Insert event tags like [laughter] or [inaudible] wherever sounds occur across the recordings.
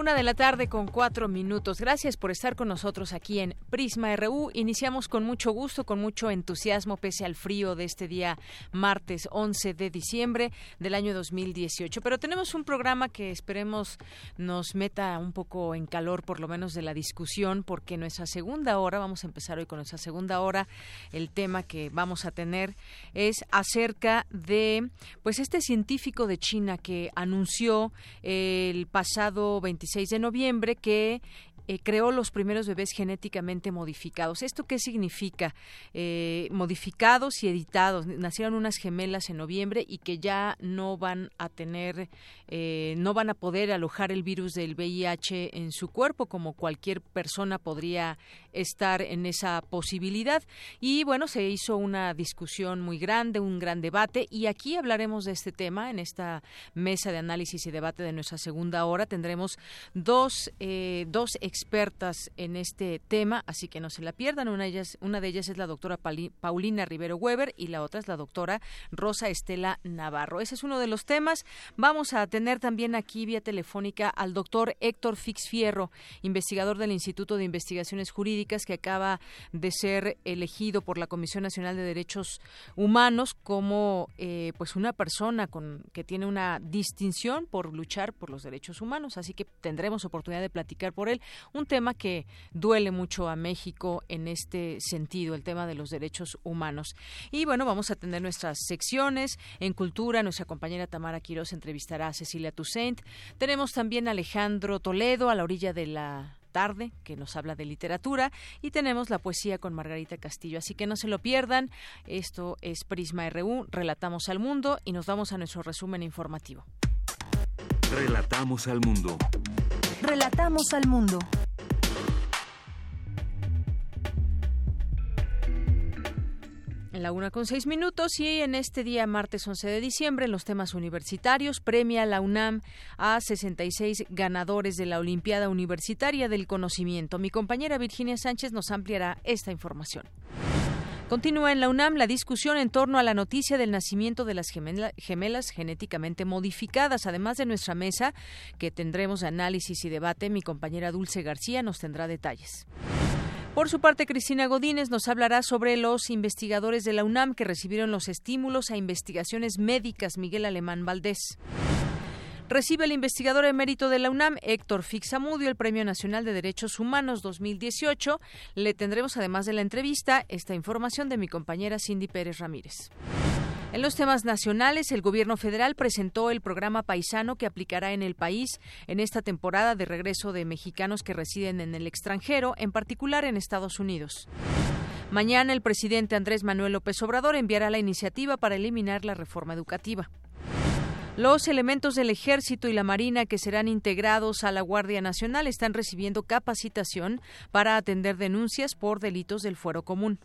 Una de la tarde con cuatro minutos. Gracias por estar con nosotros aquí en Prisma RU. Iniciamos con mucho gusto, con mucho entusiasmo, pese al frío de este día martes 11 de diciembre del año 2018. Pero tenemos un programa que esperemos nos meta un poco en calor, por lo menos de la discusión, porque nuestra segunda hora, vamos a empezar hoy con nuestra segunda hora, el tema que vamos a tener es acerca de, pues, este científico de China que anunció el pasado 25 de noviembre que eh, creó los primeros bebés genéticamente modificados. ¿Esto qué significa? Eh, modificados y editados. Nacieron unas gemelas en noviembre y que ya no van a tener, eh, no van a poder alojar el virus del VIH en su cuerpo, como cualquier persona podría estar en esa posibilidad. Y bueno, se hizo una discusión muy grande, un gran debate, y aquí hablaremos de este tema en esta mesa de análisis y debate de nuestra segunda hora. Tendremos dos, dos expertas en este tema, así que no se la pierdan. Una de ellas, una de ellas es la doctora Paulina Rivero Weber y la otra es la doctora Rosa Estela Navarro. Ese es uno de los temas. Vamos a tener también aquí vía telefónica al doctor Héctor Fix Fierro, investigador del Instituto de Investigaciones Jurídicas, que acaba de ser elegido por la Comisión Nacional de Derechos Humanos como eh, pues una persona con que tiene una distinción por luchar por los derechos humanos. Así que tendremos oportunidad de platicar por él un tema que duele mucho a México en este sentido, el tema de los derechos humanos. Y bueno, vamos a tener nuestras secciones en cultura. Nuestra compañera Tamara Quiroz entrevistará a Cecilia Toussaint. Tenemos también a Alejandro Toledo a la orilla de la tarde, que nos habla de literatura, y tenemos la poesía con Margarita Castillo. Así que no se lo pierdan. Esto es Prisma RU, Relatamos al Mundo, y nos vamos a nuestro resumen informativo. Relatamos al Mundo. Relatamos al mundo. En la una con seis minutos y en este día, martes 11 de diciembre, en los temas universitarios, premia la UNAM a 66 ganadores de la Olimpiada Universitaria del Conocimiento. Mi compañera Virginia Sánchez nos ampliará esta información. Continúa en la UNAM la discusión en torno a la noticia del nacimiento de las gemelas genéticamente modificadas. Además de nuestra mesa, que tendremos análisis y debate, mi compañera Dulce García nos tendrá detalles. Por su parte, Cristina Godínez nos hablará sobre los investigadores de la UNAM que recibieron los estímulos a investigaciones médicas Miguel Alemán Valdés. Recibe el investigador emérito de la UNAM, Héctor Fixamudio, el Premio Nacional de Derechos Humanos 2018. Le tendremos, además de la entrevista, esta información de mi compañera Cindy Pérez Ramírez. En los temas nacionales, el gobierno federal presentó el programa paisano que aplicará en el país en esta temporada de regreso de mexicanos que residen en el extranjero, en particular en Estados Unidos. Mañana el presidente Andrés Manuel López Obrador enviará la iniciativa para eliminar la reforma educativa. Los elementos del Ejército y la Marina que serán integrados a la Guardia Nacional están recibiendo capacitación para atender denuncias por delitos del fuero común.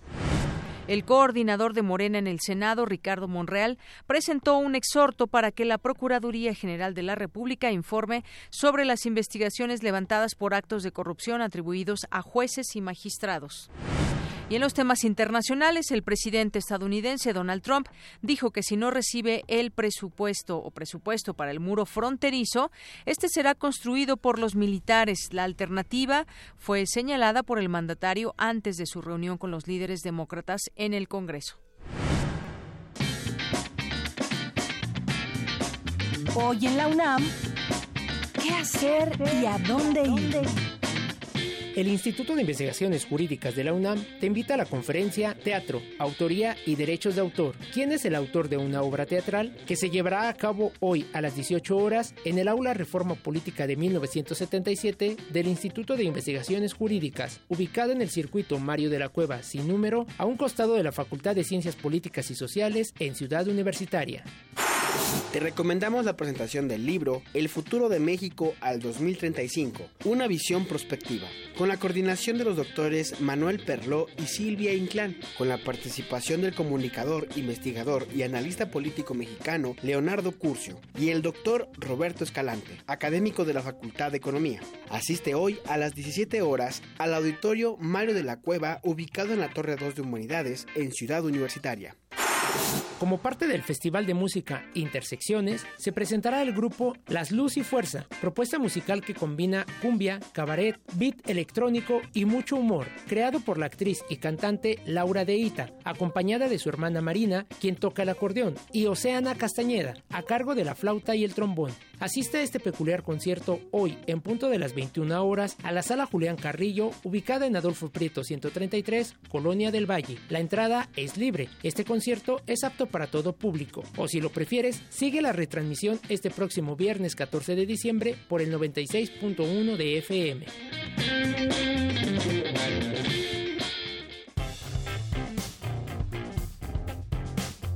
El coordinador de Morena en el Senado, Ricardo Monreal, presentó un exhorto para que la Procuraduría General de la República informe sobre las investigaciones levantadas por actos de corrupción atribuidos a jueces y magistrados. Y en los temas internacionales, el presidente estadounidense Donald Trump dijo que si no recibe el presupuesto o presupuesto para el muro fronterizo, este será construido por los militares. La alternativa fue señalada por el mandatario antes de su reunión con los líderes demócratas en el Congreso. Hoy en la UNAM, ¿qué hacer y a dónde ir? El Instituto de Investigaciones Jurídicas de la UNAM te invita a la conferencia Teatro, Autoría y Derechos de Autor. ¿Quién es el autor de una obra teatral? Que se llevará a cabo hoy a las 18 horas en el Aula Reforma Política de 1977 del Instituto de Investigaciones Jurídicas, ubicado en el circuito Mario de la Cueva sin número, a un costado de la Facultad de Ciencias Políticas y Sociales en Ciudad Universitaria. Te recomendamos la presentación del libro El futuro de México al 2035, una visión prospectiva, con la coordinación de los doctores Manuel Perló y Silvia Inclán, con la participación del comunicador, investigador y analista político mexicano Leonardo Curcio y el doctor Roberto Escalante, académico de la Facultad de Economía. Asiste hoy a las 17 horas al auditorio Mario de la Cueva ubicado en la Torre 2 de Humanidades en Ciudad Universitaria. Como parte del Festival de Música Intersecciones, se presentará el grupo Las Luz y Fuerza, propuesta musical que combina cumbia, cabaret, beat electrónico y mucho humor, creado por la actriz y cantante Laura Deita, acompañada de su hermana Marina, quien toca el acordeón, y Oceana Castañeda, a cargo de la flauta y el trombón. Asiste a este peculiar concierto hoy, en punto de las 21 horas, a la sala Julián Carrillo, ubicada en Adolfo Prieto 133, Colonia del Valle. La entrada es libre. Este concierto es apto para todo público. O si lo prefieres, sigue la retransmisión este próximo viernes 14 de diciembre por el 96.1 de FM.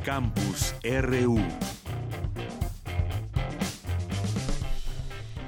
Campus RU.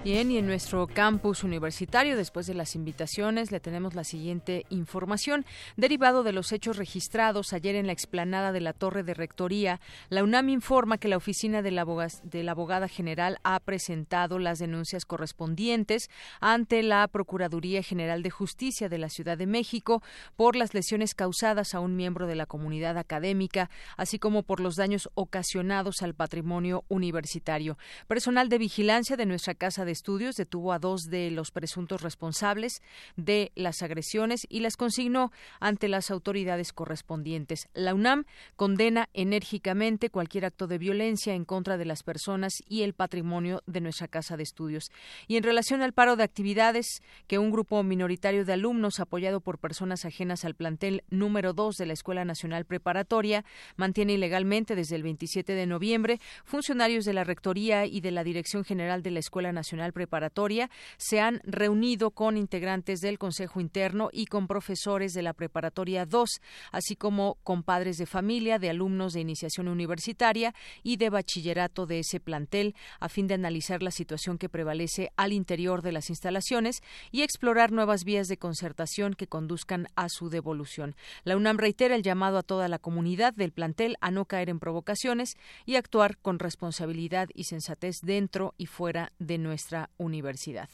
Bien, y en nuestro campus universitario, después de las invitaciones, le tenemos la siguiente información. Derivado de los hechos registrados ayer en la explanada de la Torre de Rectoría, la UNAM informa que la oficina de la, de la abogada general ha presentado las denuncias correspondientes ante la Procuraduría General de Justicia de la Ciudad de México por las lesiones causadas a un miembro de la comunidad académica, así como por los daños ocasionados al patrimonio universitario. Personal de vigilancia de nuestra Casa de Estudios detuvo a dos de los presuntos responsables de las agresiones y las consignó ante las autoridades correspondientes. La UNAM condena enérgicamente cualquier acto de violencia en contra de las personas y el patrimonio de nuestra Casa de Estudios. Y en relación al paro de actividades que un grupo minoritario de alumnos apoyado por personas ajenas al plantel número 2 de la Escuela Nacional Preparatoria mantiene ilegalmente desde el 27 de noviembre, funcionarios de la Rectoría y de la Dirección General de la Escuela Nacional Preparatoria se han reunido con integrantes del Consejo Interno y con profesores de la Preparatoria 2, así como con padres de familia, de alumnos de iniciación universitaria y de bachillerato de ese plantel, a fin de analizar la situación que prevalece al interior de las instalaciones y explorar nuevas vías de concertación que conduzcan a su devolución. La UNAM reitera el llamado a toda la comunidad del plantel a no caer en provocaciones y actuar con responsabilidad y sensatez dentro y fuera de nuestra universidad.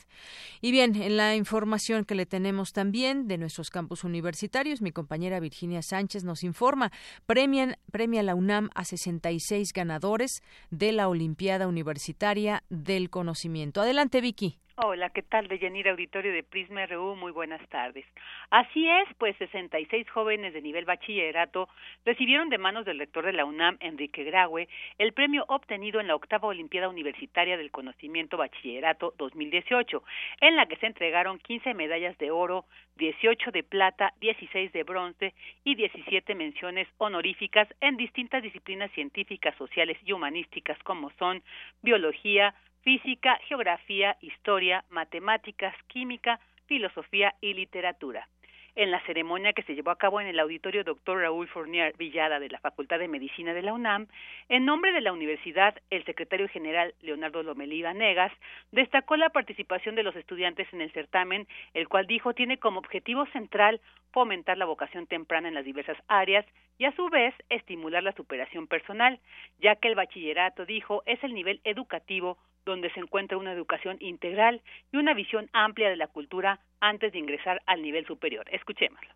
Y bien, en la información que le tenemos también de nuestros campus universitarios, mi compañera Virginia Sánchez nos informa, premian, premia la UNAM a 66 ganadores de la Olimpiada Universitaria del Conocimiento. Adelante, Vicky. Hola, ¿qué tal? De Auditorio de Prisma RU, muy buenas tardes. Así es, pues 66 jóvenes de nivel bachillerato recibieron de manos del rector de la UNAM, Enrique Graue, el premio obtenido en la octava Olimpiada Universitaria del Conocimiento Bachillerato 2018, en la que se entregaron 15 medallas de oro, 18 de plata, 16 de bronce y 17 menciones honoríficas en distintas disciplinas científicas, sociales y humanísticas como son biología, física, geografía, historia, matemáticas, química, filosofía y literatura. En la ceremonia que se llevó a cabo en el auditorio Dr. Raúl Fournier Villada de la Facultad de Medicina de la UNAM, en nombre de la universidad, el secretario general Leonardo Lomelí Negas destacó la participación de los estudiantes en el certamen, el cual dijo tiene como objetivo central fomentar la vocación temprana en las diversas áreas y a su vez estimular la superación personal, ya que el bachillerato, dijo, es el nivel educativo donde se encuentra una educación integral y una visión amplia de la cultura antes de ingresar al nivel superior. Escuchémoslo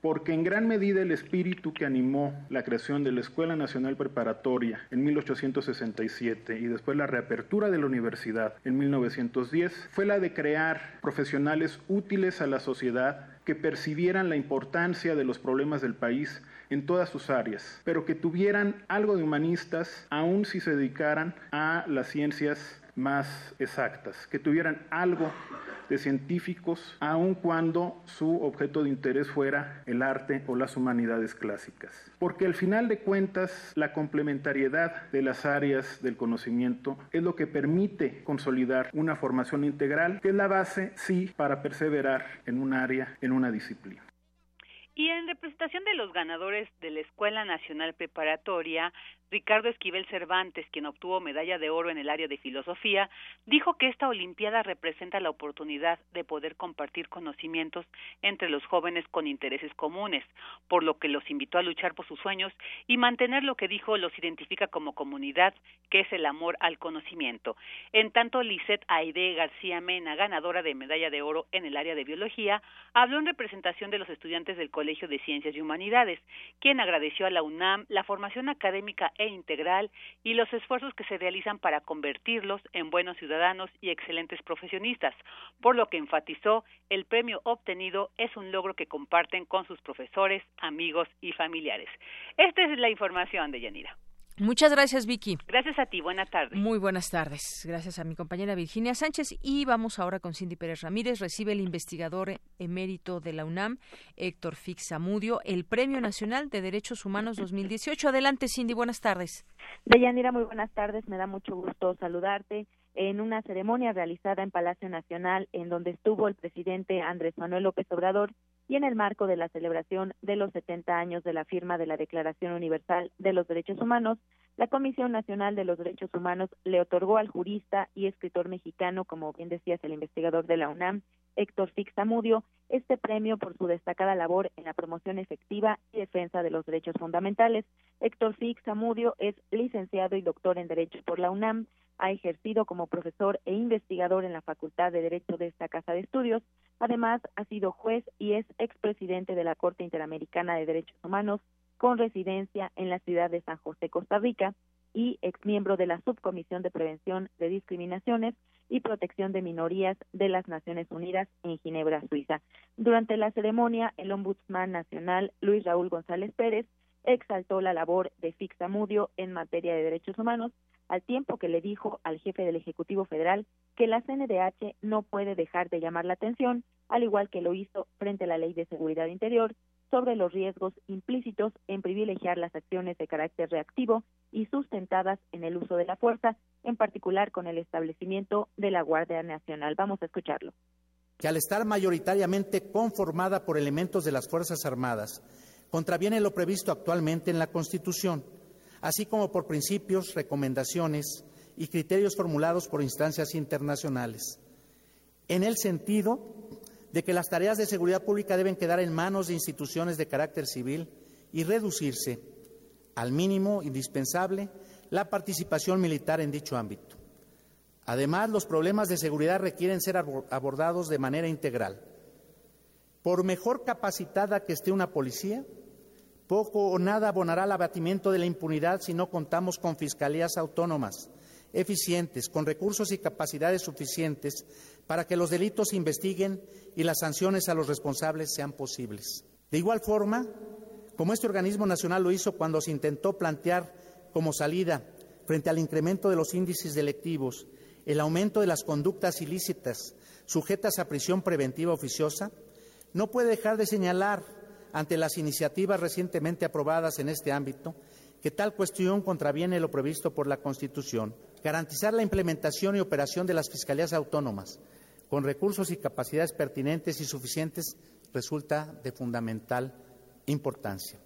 porque en gran medida el espíritu que animó la creación de la Escuela Nacional Preparatoria en 1867 y después la reapertura de la universidad en 1910 fue la de crear profesionales útiles a la sociedad que percibieran la importancia de los problemas del país en todas sus áreas, pero que tuvieran algo de humanistas, aun si se dedicaran a las ciencias más exactas, que tuvieran algo de científicos, aun cuando su objeto de interés fuera el arte o las humanidades clásicas. Porque al final de cuentas, la complementariedad de las áreas del conocimiento es lo que permite consolidar una formación integral, que es la base, sí, para perseverar en un área, en una disciplina. Y en representación de los ganadores de la Escuela Nacional Preparatoria, Ricardo Esquivel Cervantes, quien obtuvo medalla de oro en el área de filosofía, dijo que esta Olimpiada representa la oportunidad de poder compartir conocimientos entre los jóvenes con intereses comunes, por lo que los invitó a luchar por sus sueños y mantener lo que dijo los identifica como comunidad, que es el amor al conocimiento. En tanto, Lisette Aide García Mena, ganadora de medalla de oro en el área de biología, habló en representación de los estudiantes del Colegio de Ciencias y Humanidades, quien agradeció a la UNAM la formación académica integral y los esfuerzos que se realizan para convertirlos en buenos ciudadanos y excelentes profesionistas, por lo que enfatizó el premio obtenido es un logro que comparten con sus profesores, amigos y familiares. Esta es la información de Yanira. Muchas gracias, Vicky. Gracias a ti. Buenas tardes. Muy buenas tardes. Gracias a mi compañera Virginia Sánchez. Y vamos ahora con Cindy Pérez Ramírez. Recibe el investigador emérito de la UNAM, Héctor Fix Zamudio, el Premio Nacional de Derechos Humanos 2018. Adelante, Cindy. Buenas tardes. Deyanira, muy buenas tardes. Me da mucho gusto saludarte en una ceremonia realizada en Palacio Nacional, en donde estuvo el presidente Andrés Manuel López Obrador y en el marco de la celebración de los 70 años de la firma de la Declaración Universal de los Derechos Humanos, la Comisión Nacional de los Derechos Humanos le otorgó al jurista y escritor mexicano, como bien decías, el investigador de la UNAM, Héctor Fixamudio, este premio por su destacada labor en la promoción efectiva y defensa de los derechos fundamentales. Héctor Fixamudio es licenciado y doctor en Derecho por la UNAM, ha ejercido como profesor e investigador en la Facultad de Derecho de esta Casa de Estudios. Además, ha sido juez y es expresidente de la Corte Interamericana de Derechos Humanos con residencia en la ciudad de San José, Costa Rica, y exmiembro de la Subcomisión de Prevención de Discriminaciones y Protección de Minorías de las Naciones Unidas en Ginebra, Suiza. Durante la ceremonia, el Ombudsman Nacional, Luis Raúl González Pérez, exaltó la labor de Fixamudio en materia de derechos humanos, al tiempo que le dijo al jefe del Ejecutivo Federal que la CNDH no puede dejar de llamar la atención, al igual que lo hizo frente a la Ley de Seguridad Interior, sobre los riesgos implícitos en privilegiar las acciones de carácter reactivo y sustentadas en el uso de la fuerza, en particular con el establecimiento de la Guardia Nacional. Vamos a escucharlo. Que al estar mayoritariamente conformada por elementos de las Fuerzas Armadas, contraviene lo previsto actualmente en la Constitución así como por principios, recomendaciones y criterios formulados por instancias internacionales, en el sentido de que las tareas de seguridad pública deben quedar en manos de instituciones de carácter civil y reducirse al mínimo indispensable la participación militar en dicho ámbito. Además, los problemas de seguridad requieren ser abordados de manera integral. Por mejor capacitada que esté una policía, poco o nada abonará al abatimiento de la impunidad si no contamos con fiscalías autónomas, eficientes, con recursos y capacidades suficientes para que los delitos se investiguen y las sanciones a los responsables sean posibles. De igual forma, como este organismo nacional lo hizo cuando se intentó plantear como salida frente al incremento de los índices delictivos el aumento de las conductas ilícitas sujetas a prisión preventiva oficiosa, no puede dejar de señalar ante las iniciativas recientemente aprobadas en este ámbito que tal cuestión contraviene lo previsto por la Constitución. Garantizar la implementación y operación de las fiscalías autónomas con recursos y capacidades pertinentes y suficientes resulta de fundamental importancia.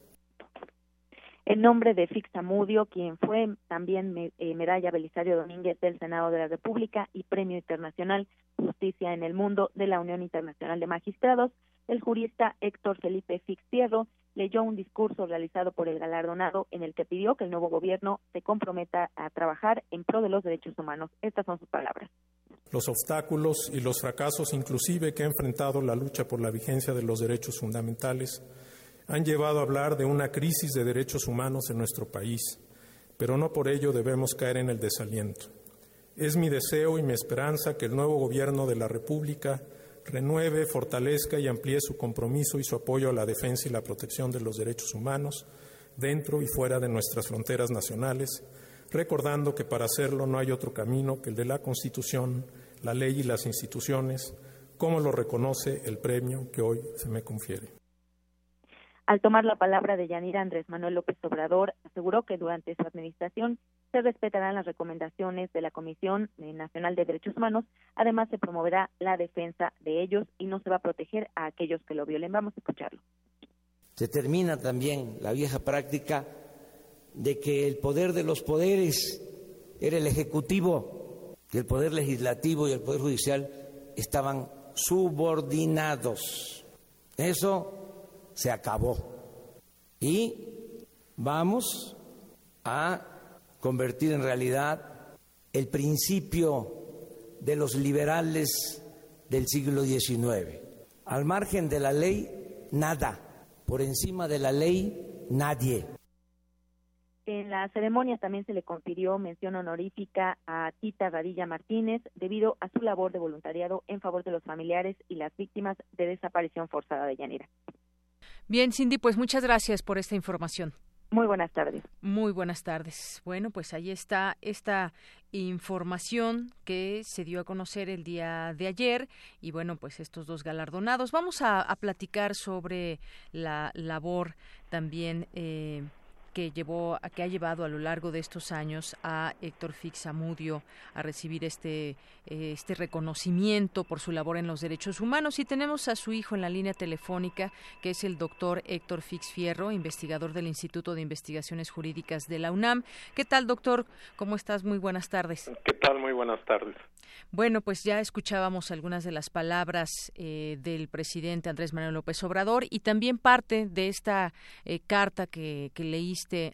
En nombre de Fixamudio, quien fue también eh, medalla Belisario Domínguez del Senado de la República y Premio Internacional Justicia en el Mundo de la Unión Internacional de Magistrados, el jurista Héctor Felipe Fixierro leyó un discurso realizado por el galardonado en el que pidió que el nuevo gobierno se comprometa a trabajar en pro de los derechos humanos. Estas son sus palabras. Los obstáculos y los fracasos inclusive que ha enfrentado la lucha por la vigencia de los derechos fundamentales han llevado a hablar de una crisis de derechos humanos en nuestro país, pero no por ello debemos caer en el desaliento. Es mi deseo y mi esperanza que el nuevo gobierno de la República renueve, fortalezca y amplíe su compromiso y su apoyo a la defensa y la protección de los derechos humanos dentro y fuera de nuestras fronteras nacionales, recordando que para hacerlo no hay otro camino que el de la Constitución, la ley y las instituciones, como lo reconoce el premio que hoy se me confiere. Al tomar la palabra de Yanira Andrés Manuel López Obrador, aseguró que durante su administración se respetarán las recomendaciones de la Comisión Nacional de Derechos Humanos, además se promoverá la defensa de ellos y no se va a proteger a aquellos que lo violen. Vamos a escucharlo. Se termina también la vieja práctica de que el poder de los poderes era el Ejecutivo, que el Poder Legislativo y el Poder Judicial estaban subordinados. Eso se acabó. Y vamos a convertir en realidad el principio de los liberales del siglo XIX. Al margen de la ley, nada. Por encima de la ley, nadie. En la ceremonia también se le confirió mención honorífica a Tita Radilla Martínez debido a su labor de voluntariado en favor de los familiares y las víctimas de desaparición forzada de Yanira. Bien, Cindy, pues muchas gracias por esta información. Muy buenas tardes. Muy buenas tardes. Bueno, pues ahí está esta información que se dio a conocer el día de ayer y bueno, pues estos dos galardonados. Vamos a, platicar sobre la labor también. Eh, que llevó que ha llevado a lo largo de estos años a Héctor Fix Amudio a recibir este eh, este reconocimiento por su labor en los derechos humanos y tenemos a su hijo en la línea telefónica que es el doctor Héctor Fix Fierro, investigador del Instituto de Investigaciones Jurídicas de la UNAM. ¿Qué tal, doctor? ¿Cómo estás? Muy buenas tardes. ¿Qué tal? Muy buenas tardes. Bueno, pues ya escuchábamos algunas de las palabras eh, del presidente Andrés Manuel López Obrador y también parte de esta eh, carta que, que,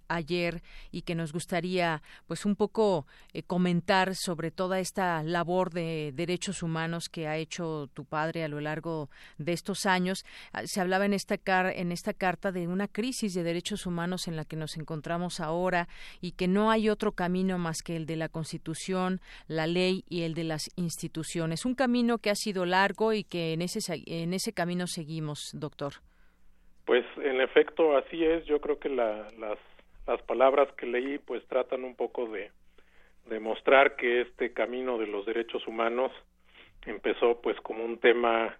ayer y que nos gustaría pues un poco eh, comentar sobre toda esta labor de derechos humanos que ha hecho tu padre a lo largo de estos años. Ah, se hablaba en esta, car en esta carta de una crisis de derechos humanos en la que nos encontramos ahora y que no hay otro camino más que el de la Constitución, la ley y el de las instituciones. Un camino que ha sido largo y que en ese, en ese camino seguimos, doctor. Pues en efecto así es. Yo creo que las, las palabras que leí pues tratan un poco de demostrar que este camino de los derechos humanos empezó pues como un tema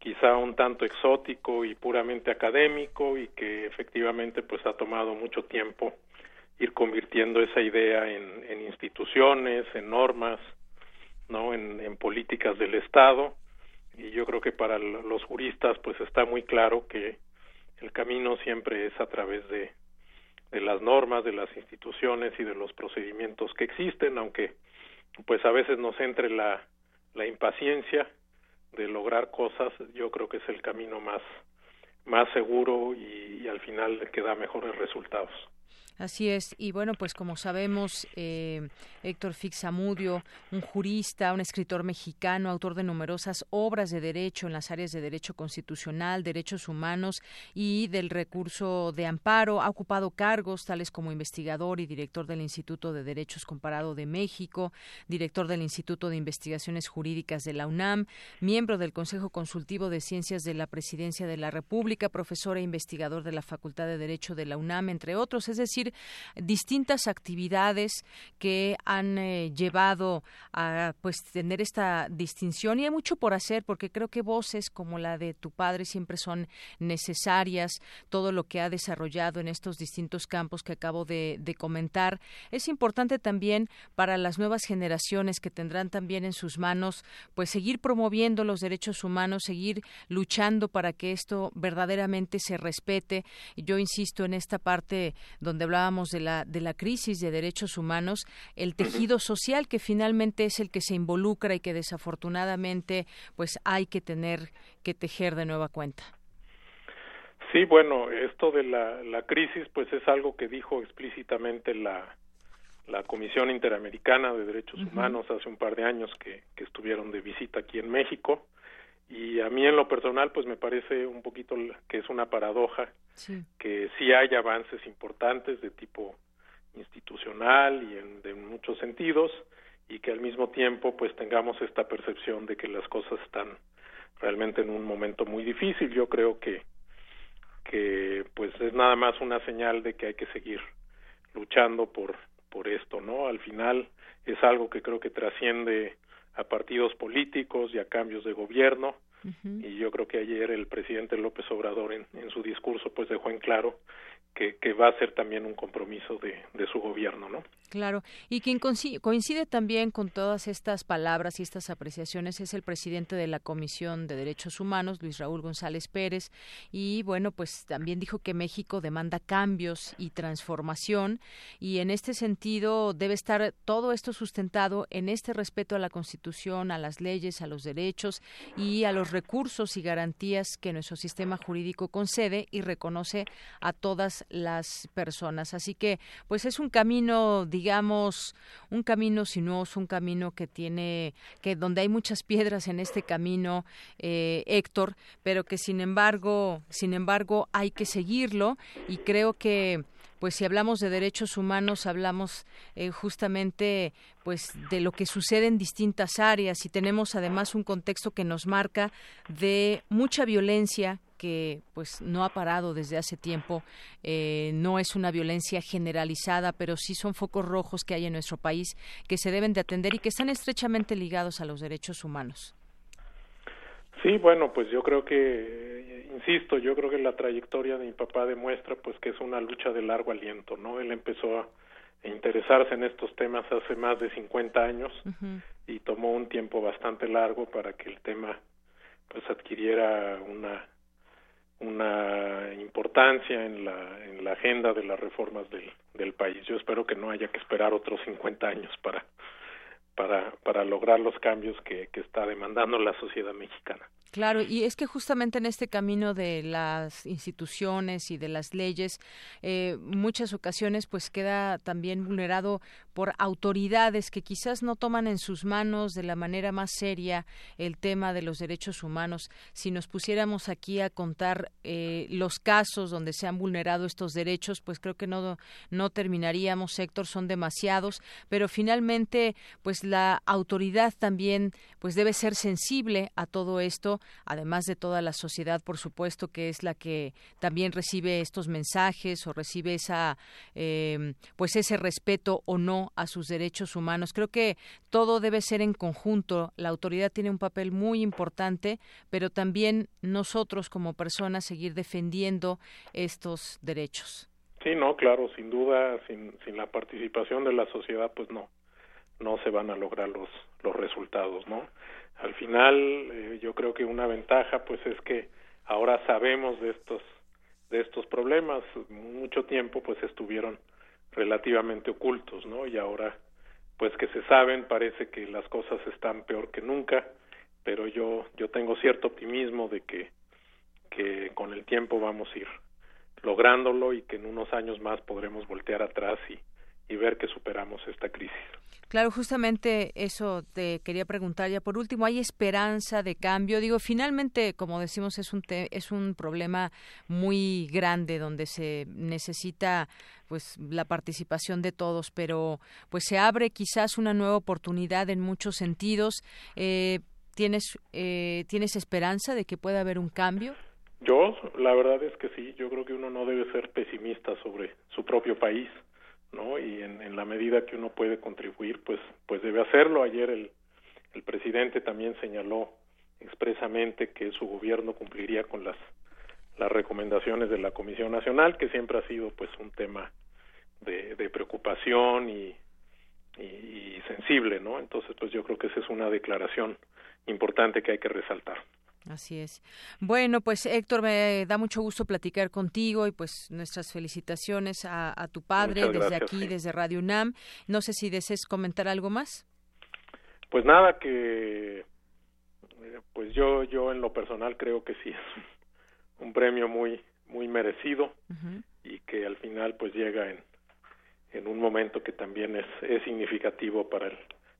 quizá un tanto exótico y puramente académico y que efectivamente pues ha tomado mucho tiempo ir convirtiendo esa idea en, en instituciones, en normas, no en, políticas del Estado y yo creo que para los juristas pues está muy claro que el camino siempre es a través de, de las normas, de las instituciones y de los procedimientos que existen, aunque pues a veces nos entre la, impaciencia de lograr cosas, yo creo que es el camino más, más seguro y, y al final que da mejores resultados. Así es, y bueno, pues como sabemos, eh, Héctor Fixamudio, un jurista, un escritor mexicano, autor de numerosas obras de derecho en las áreas de derecho constitucional, derechos humanos y del recurso de amparo, ha ocupado cargos tales como investigador y director del Instituto de Derechos Comparado de México, director del Instituto de Investigaciones Jurídicas de la UNAM, miembro del Consejo Consultivo de Ciencias de la Presidencia de la República, profesor e investigador de la Facultad de Derecho de la UNAM, entre otros, es decir, distintas actividades que han eh, llevado a pues tener esta distinción y hay mucho por hacer porque creo que voces como la de tu padre siempre son necesarias, todo lo que ha desarrollado en estos distintos campos que acabo de, comentar. Es importante también para las nuevas generaciones que tendrán también en sus manos pues seguir promoviendo los derechos humanos, seguir luchando para que esto verdaderamente se respete. Yo insisto en esta parte donde hablábamos de la, de la crisis de derechos humanos, el tejido social que finalmente es el que se involucra y que desafortunadamente pues hay que tener que tejer de nueva cuenta. Sí, bueno, esto de la, la crisis pues es algo que dijo explícitamente la, la Comisión Interamericana de Derechos Humanos hace un par de años que, que estuvieron de visita aquí en México y a mí en lo personal pues me parece un poquito que es una paradoja que sí hay avances importantes de tipo institucional y en de muchos sentidos y que al mismo tiempo pues tengamos esta percepción de que las cosas están realmente en un momento muy difícil yo creo que que pues es nada más una señal de que hay que seguir luchando por por esto, ¿no? Al final es algo que creo que trasciende a partidos políticos y a cambios de gobierno. Y yo creo que ayer el presidente López Obrador en, en su discurso pues dejó en claro que, que, va a ser también un compromiso de, de su gobierno, ¿no? Claro, y quien coincide también con todas estas palabras y estas apreciaciones es el presidente de la Comisión de Derechos Humanos, Luis Raúl González Pérez, y bueno, pues también dijo que México demanda cambios y transformación, y en este sentido debe estar todo esto sustentado en este respeto a la Constitución, a las leyes, a los derechos y a los recursos y garantías que nuestro sistema jurídico concede y reconoce a todas las personas. Así que, pues es un camino, digamos, un camino sinuoso, un camino que tiene, que donde hay muchas piedras en este camino, eh, Héctor, pero que sin embargo, sin embargo, hay que seguirlo y creo que pues si hablamos de derechos humanos hablamos eh, justamente pues de lo que sucede en distintas áreas y tenemos además un contexto que nos marca de mucha violencia que pues no ha parado desde hace tiempo eh, no es una violencia generalizada pero sí son focos rojos que hay en nuestro país que se deben de atender y que están estrechamente ligados a los derechos humanos sí bueno pues yo creo que insisto, yo creo que la trayectoria de mi papá demuestra pues que es una lucha de largo aliento, ¿no? Él empezó a interesarse en estos temas hace más de 50 años y tomó un tiempo bastante largo para que el tema pues adquiriera una una importancia en la en la agenda de las reformas del del país. Yo espero que no haya que esperar otros 50 años para para para lograr los cambios que que está demandando la sociedad mexicana. Claro, y es que justamente en este camino de las instituciones y de las leyes, eh, muchas ocasiones pues queda también vulnerado por autoridades que quizás no toman en sus manos de la manera más seria el tema de los derechos humanos. Si nos pusiéramos aquí a contar eh, los casos donde se han vulnerado estos derechos, pues creo que no no terminaríamos, Héctor, son demasiados, pero finalmente pues la autoridad también pues debe ser sensible a todo esto además de toda la sociedad, por supuesto, que es la que también recibe estos mensajes o recibe esa, eh, pues ese respeto o no a sus derechos humanos. Creo que todo debe ser en conjunto. La autoridad tiene un papel muy importante, pero también nosotros como personas seguir defendiendo estos derechos. Sí, no, claro, sin duda, sin, sin la participación de la sociedad, pues no, no se van a lograr los, los resultados, ¿no? Al final eh, yo creo que una ventaja pues es que ahora sabemos de estos de estos problemas. Mucho tiempo pues estuvieron relativamente ocultos no y ahora pues que se saben parece que las cosas están peor que nunca pero yo yo tengo cierto optimismo de que que con el tiempo vamos a ir lográndolo y que en unos años más podremos voltear atrás y y ver que superamos esta crisis. Claro, justamente eso te quería preguntar ya por último, ¿hay esperanza de cambio? Digo, finalmente, como decimos, es un es un problema muy grande donde se necesita pues la participación de todos, pero pues se abre quizás una nueva oportunidad en muchos sentidos. Eh, ¿Tienes eh, tienes esperanza de que pueda haber un cambio? Yo, la verdad es que sí. Yo creo que uno no debe ser pesimista sobre su propio país ¿no? Y en, en la medida que uno puede contribuir, pues, pues debe hacerlo. Ayer el, el presidente también señaló expresamente que su gobierno cumpliría con las las recomendaciones de la Comisión Nacional, que siempre ha sido pues un tema de, de preocupación y, y, sensible, ¿no? Entonces, pues yo creo que esa es una declaración importante que hay que resaltar. Así es. Bueno, pues Héctor, me da mucho gusto platicar contigo y pues nuestras felicitaciones a, a tu padre desde aquí, desde Radio UNAM. No sé si desees comentar algo más. Pues nada, que pues yo yo en lo personal creo que sí es un premio muy muy merecido uh -huh. y que al final pues llega en en un momento que también es es significativo para el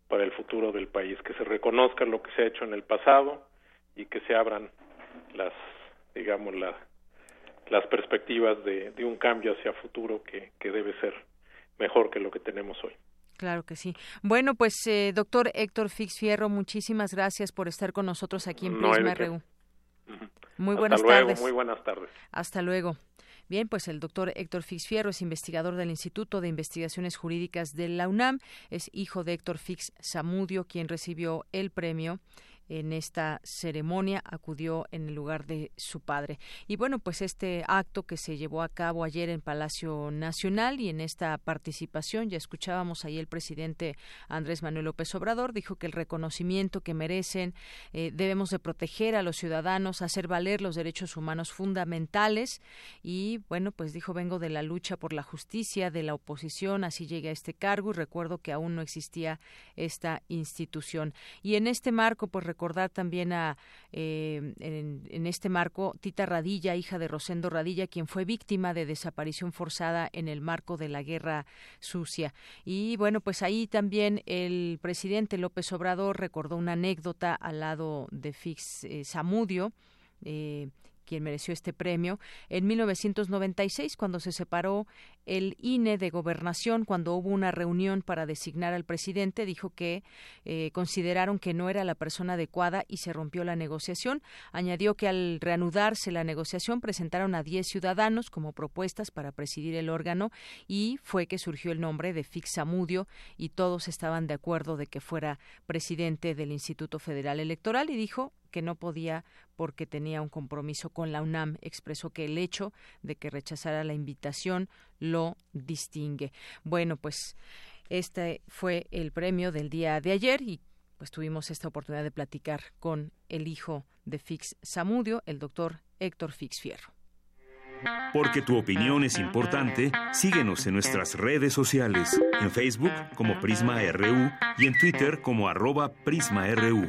para el futuro del país, que se reconozca lo que se ha hecho en el pasado y que se abran las digamos la, las perspectivas de, de, un cambio hacia futuro que, que, debe ser mejor que lo que tenemos hoy. Claro que sí. Bueno, pues eh, doctor Héctor Fix Fierro, muchísimas gracias por estar con nosotros aquí en Prisma no RU. Muy Hasta buenas luego, tardes. Muy buenas tardes. Hasta luego. Bien, pues el doctor Héctor Fix Fierro es investigador del Instituto de Investigaciones Jurídicas de la UNAM, es hijo de Héctor Fix Zamudio, quien recibió el premio en esta ceremonia acudió en el lugar de su padre. Y bueno, pues este acto que se llevó a cabo ayer en Palacio Nacional y en esta participación, ya escuchábamos ahí el presidente Andrés Manuel López Obrador, dijo que el reconocimiento que merecen eh, debemos de proteger a los ciudadanos, hacer valer los derechos humanos fundamentales y bueno, pues dijo vengo de la lucha por la justicia, de la oposición, así llegué a este cargo y recuerdo que aún no existía esta institución. Y en este marco, pues recordar también a, eh, en, este marco, Tita Radilla, hija de Rosendo Radilla, quien fue víctima de desaparición forzada en el marco de la Guerra Sucia. Y bueno, pues ahí también el presidente López Obrador recordó una anécdota al lado de Fix eh, Zamudio. Eh, quien mereció este premio, en 1996, cuando se separó el INE de gobernación, cuando hubo una reunión para designar al presidente, dijo que eh, consideraron que no era la persona adecuada y se rompió la negociación. Añadió que al reanudarse la negociación presentaron a 10 ciudadanos como propuestas para presidir el órgano y fue que surgió el nombre de Fix Zamudio y todos estaban de acuerdo de que fuera presidente del Instituto Federal Electoral y dijo que no podía porque tenía un compromiso con la UNAM. Expresó que el hecho de que rechazara la invitación lo distingue. Bueno, pues este fue el premio del día de ayer y pues tuvimos esta oportunidad de platicar con el hijo de Fix Zamudio, el doctor Héctor Fix Fierro. Porque tu opinión es importante, síguenos en nuestras redes sociales, en Facebook como Prisma RU y en Twitter como arroba PrismaRU.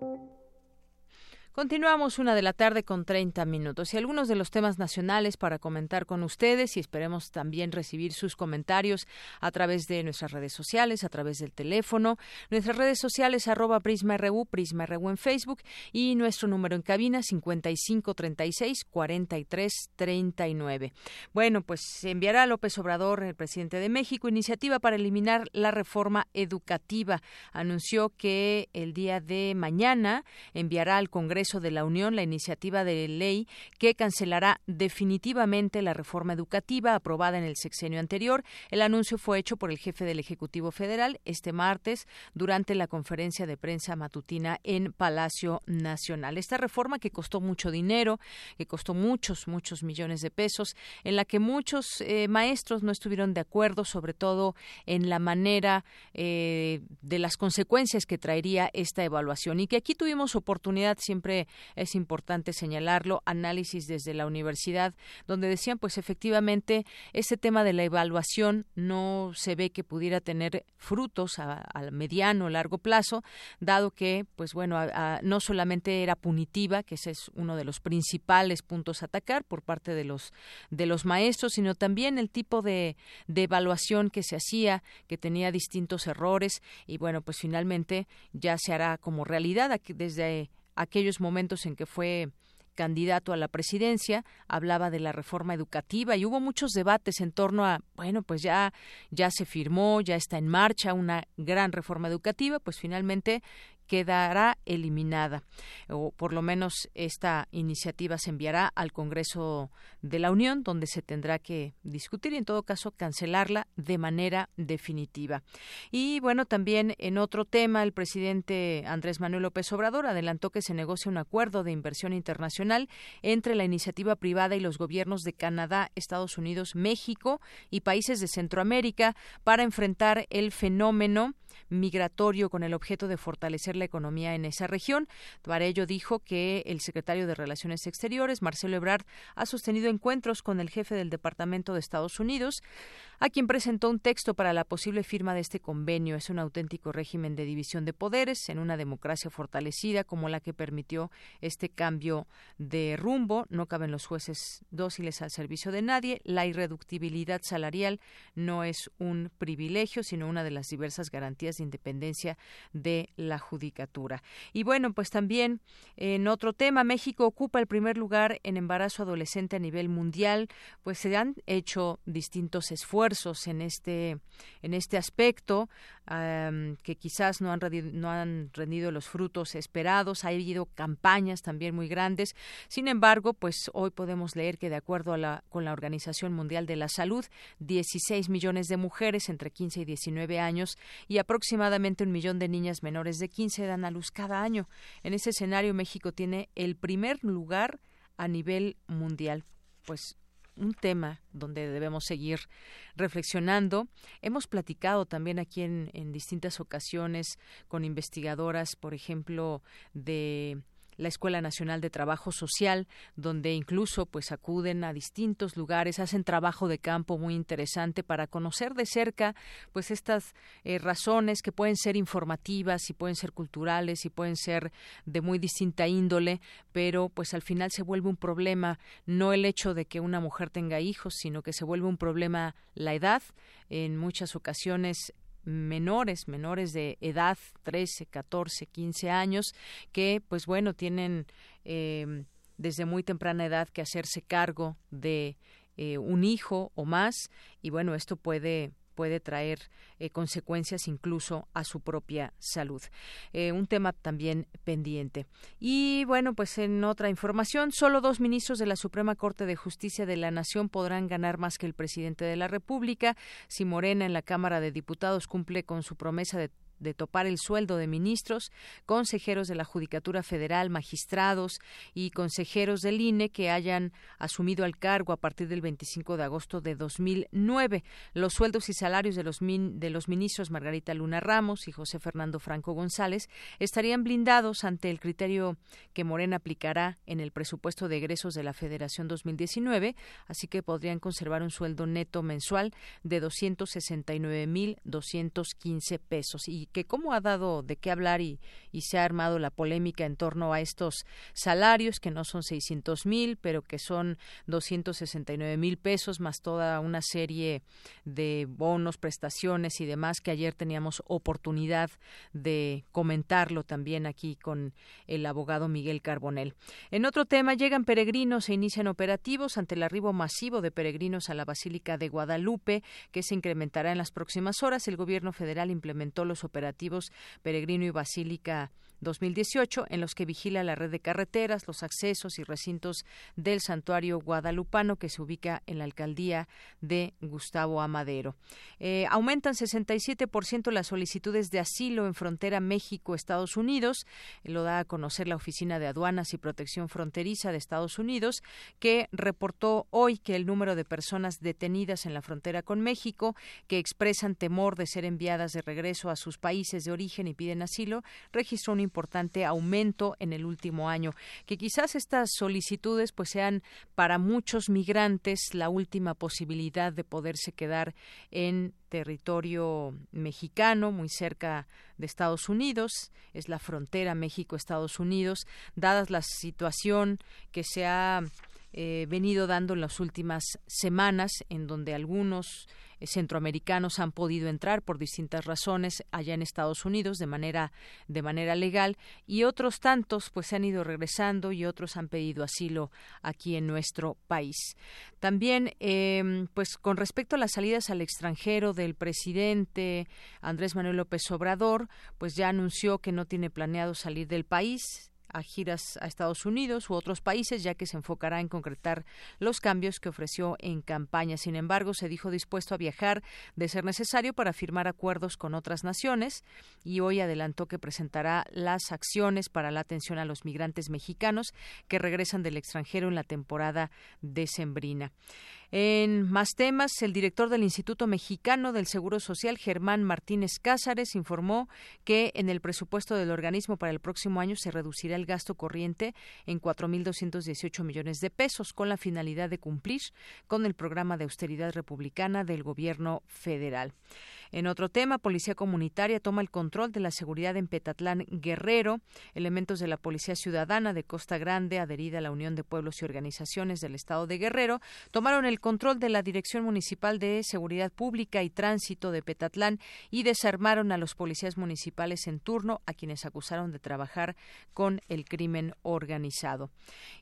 Continuamos una de la tarde con 30 minutos y algunos de los temas nacionales para comentar con ustedes y esperemos también recibir sus comentarios a través de nuestras redes sociales, a través del teléfono, nuestras redes sociales arroba PrismaRU, PrismaRU en Facebook y nuestro número en cabina 5536 4339. Bueno, pues enviará López Obrador, el presidente de México, iniciativa para eliminar la reforma educativa. Anunció que el día de mañana enviará al Congreso de la Unión la iniciativa de ley que cancelará definitivamente la reforma educativa aprobada en el sexenio anterior. El anuncio fue hecho por el jefe del Ejecutivo Federal este martes durante la conferencia de prensa matutina en Palacio Nacional. Esta reforma que costó mucho dinero, que costó muchos, muchos millones de pesos, en la que muchos eh, maestros no estuvieron de acuerdo, sobre todo en la manera eh, de las consecuencias que traería esta evaluación y que aquí tuvimos oportunidad siempre es importante señalarlo, análisis desde la universidad, donde decían, pues efectivamente, ese tema de la evaluación no se ve que pudiera tener frutos a, mediano o largo plazo, dado que, pues bueno, no solamente era punitiva, que ese es uno de los principales puntos a atacar por parte de los, de los maestros, sino también el tipo de, de evaluación que se hacía, que tenía distintos errores, y bueno, pues finalmente ya se hará como realidad desde aquellos momentos en que fue candidato a la presidencia, hablaba de la reforma educativa y hubo muchos debates en torno a, bueno, pues ya ya se firmó, ya está en marcha una gran reforma educativa, pues finalmente quedará eliminada o por lo menos esta iniciativa se enviará al Congreso de la Unión donde se tendrá que discutir y en todo caso cancelarla de manera definitiva. Y bueno, también en otro tema el presidente Andrés Manuel López Obrador adelantó que se negocia un acuerdo de inversión internacional entre la iniciativa privada y los gobiernos de Canadá, Estados Unidos, México y países de Centroamérica para enfrentar el fenómeno migratorio con el objeto de fortalecer la economía en esa región. Para ello dijo que el secretario de Relaciones Exteriores, Marcelo Ebrard, ha sostenido encuentros con el jefe del Departamento de Estados Unidos, a quien presentó un texto para la posible firma de este convenio. Es un auténtico régimen de división de poderes en una democracia fortalecida como la que permitió este cambio de rumbo. No caben los jueces dóciles al servicio de nadie. La irreductibilidad salarial no es un privilegio, sino una de las diversas garantías de independencia de la judicatura. Y bueno, pues también en otro tema, México ocupa el primer lugar en embarazo adolescente a nivel mundial, pues se han hecho distintos esfuerzos en este en este aspecto que quizás no han, no han rendido los frutos esperados. Ha habido campañas también muy grandes. Sin embargo, pues hoy podemos leer que de acuerdo a la, con la Organización Mundial de la Salud, 16 millones de mujeres entre 15 y 19 años y aproximadamente un millón de niñas menores de 15 dan a luz cada año. En ese escenario, México tiene el primer lugar a nivel mundial. Pues un tema donde debemos seguir reflexionando. Hemos platicado también aquí en distintas ocasiones con investigadoras, por ejemplo, de la Escuela Nacional de Trabajo Social, donde incluso pues acuden a distintos lugares, hacen trabajo de campo muy interesante para conocer de cerca pues estas eh, razones que pueden ser informativas y pueden ser culturales y pueden ser de muy distinta índole, pero pues al final se vuelve un problema no el hecho de que una mujer tenga hijos, sino que se vuelve un problema la edad. En muchas ocasiones menores, menores de edad, 13, 14, 15 años, que pues bueno, tienen eh, desde muy temprana edad que hacerse cargo de eh, un hijo o más y bueno, esto puede puede traer eh, consecuencias incluso a su propia salud. Eh, un tema también pendiente. Y bueno, pues en otra información, solo dos ministros de la Suprema Corte de Justicia de la Nación podrán ganar más que el presidente de la República si Morena en la Cámara de Diputados cumple con su promesa de de topar el sueldo de ministros, consejeros de la Judicatura Federal, magistrados y consejeros del INE que hayan asumido el cargo a partir del 25 de agosto de 2009. Los sueldos y salarios de los, de los ministros Margarita Luna Ramos y José Fernando Franco González estarían blindados ante el criterio que Morena aplicará en el presupuesto de egresos de la Federación 2019, así que podrían conservar un sueldo neto mensual de 269.215 pesos. Y que cómo ha dado de qué hablar y, se ha armado la polémica en torno a estos salarios que no son 600 mil, pero que son 269 mil pesos más toda una serie de bonos, prestaciones y demás que ayer teníamos oportunidad de comentarlo también aquí con el abogado Miguel Carbonel. En otro tema, llegan peregrinos e inician operativos ante el arribo masivo de peregrinos a la Basílica de Guadalupe, que se incrementará en las próximas horas. El gobierno federal implementó los operativos Peregrino y Basílica 2018, en los que vigila la red de carreteras, los accesos y recintos del santuario guadalupano que se ubica en la alcaldía de Gustavo Amadero. Eh, aumentan 67% las solicitudes de asilo en frontera México-Estados Unidos, lo da a conocer la Oficina de Aduanas y Protección Fronteriza de Estados Unidos, que reportó hoy que el número de personas detenidas en la frontera con México que expresan temor de ser enviadas de regreso a sus países de origen y piden asilo registró un importante aumento en el último año, que quizás estas solicitudes pues sean para muchos migrantes la última posibilidad de poderse quedar en territorio mexicano, muy cerca de Estados Unidos, es la frontera México-Estados Unidos, dadas la situación que se ha eh, venido dando en las últimas semanas, en donde algunos eh, centroamericanos han podido entrar por distintas razones allá en Estados Unidos de manera de manera legal y otros tantos pues se han ido regresando y otros han pedido asilo aquí en nuestro país. También eh, pues con respecto a las salidas al extranjero del presidente Andrés Manuel López Obrador pues ya anunció que no tiene planeado salir del país a giras a Estados Unidos u otros países, ya que se enfocará en concretar los cambios que ofreció en campaña. Sin embargo, se dijo dispuesto a viajar de ser necesario para firmar acuerdos con otras naciones y hoy adelantó que presentará las acciones para la atención a los migrantes mexicanos que regresan del extranjero en la temporada decembrina. En más temas, el director del Instituto Mexicano del Seguro Social, Germán Martínez Cázares, informó que en el presupuesto del organismo para el próximo año se reducirá el gasto corriente en 4.218 millones de pesos con la finalidad de cumplir con el programa de austeridad republicana del gobierno federal. En otro tema, Policía Comunitaria toma el control de la seguridad en Petatlán Guerrero. Elementos de la Policía Ciudadana de Costa Grande, adherida a la Unión de Pueblos y Organizaciones del Estado de Guerrero, tomaron el control de la Dirección Municipal de Seguridad Pública y Tránsito de Petatlán y desarmaron a los policías municipales en turno, a quienes acusaron de trabajar con el crimen organizado.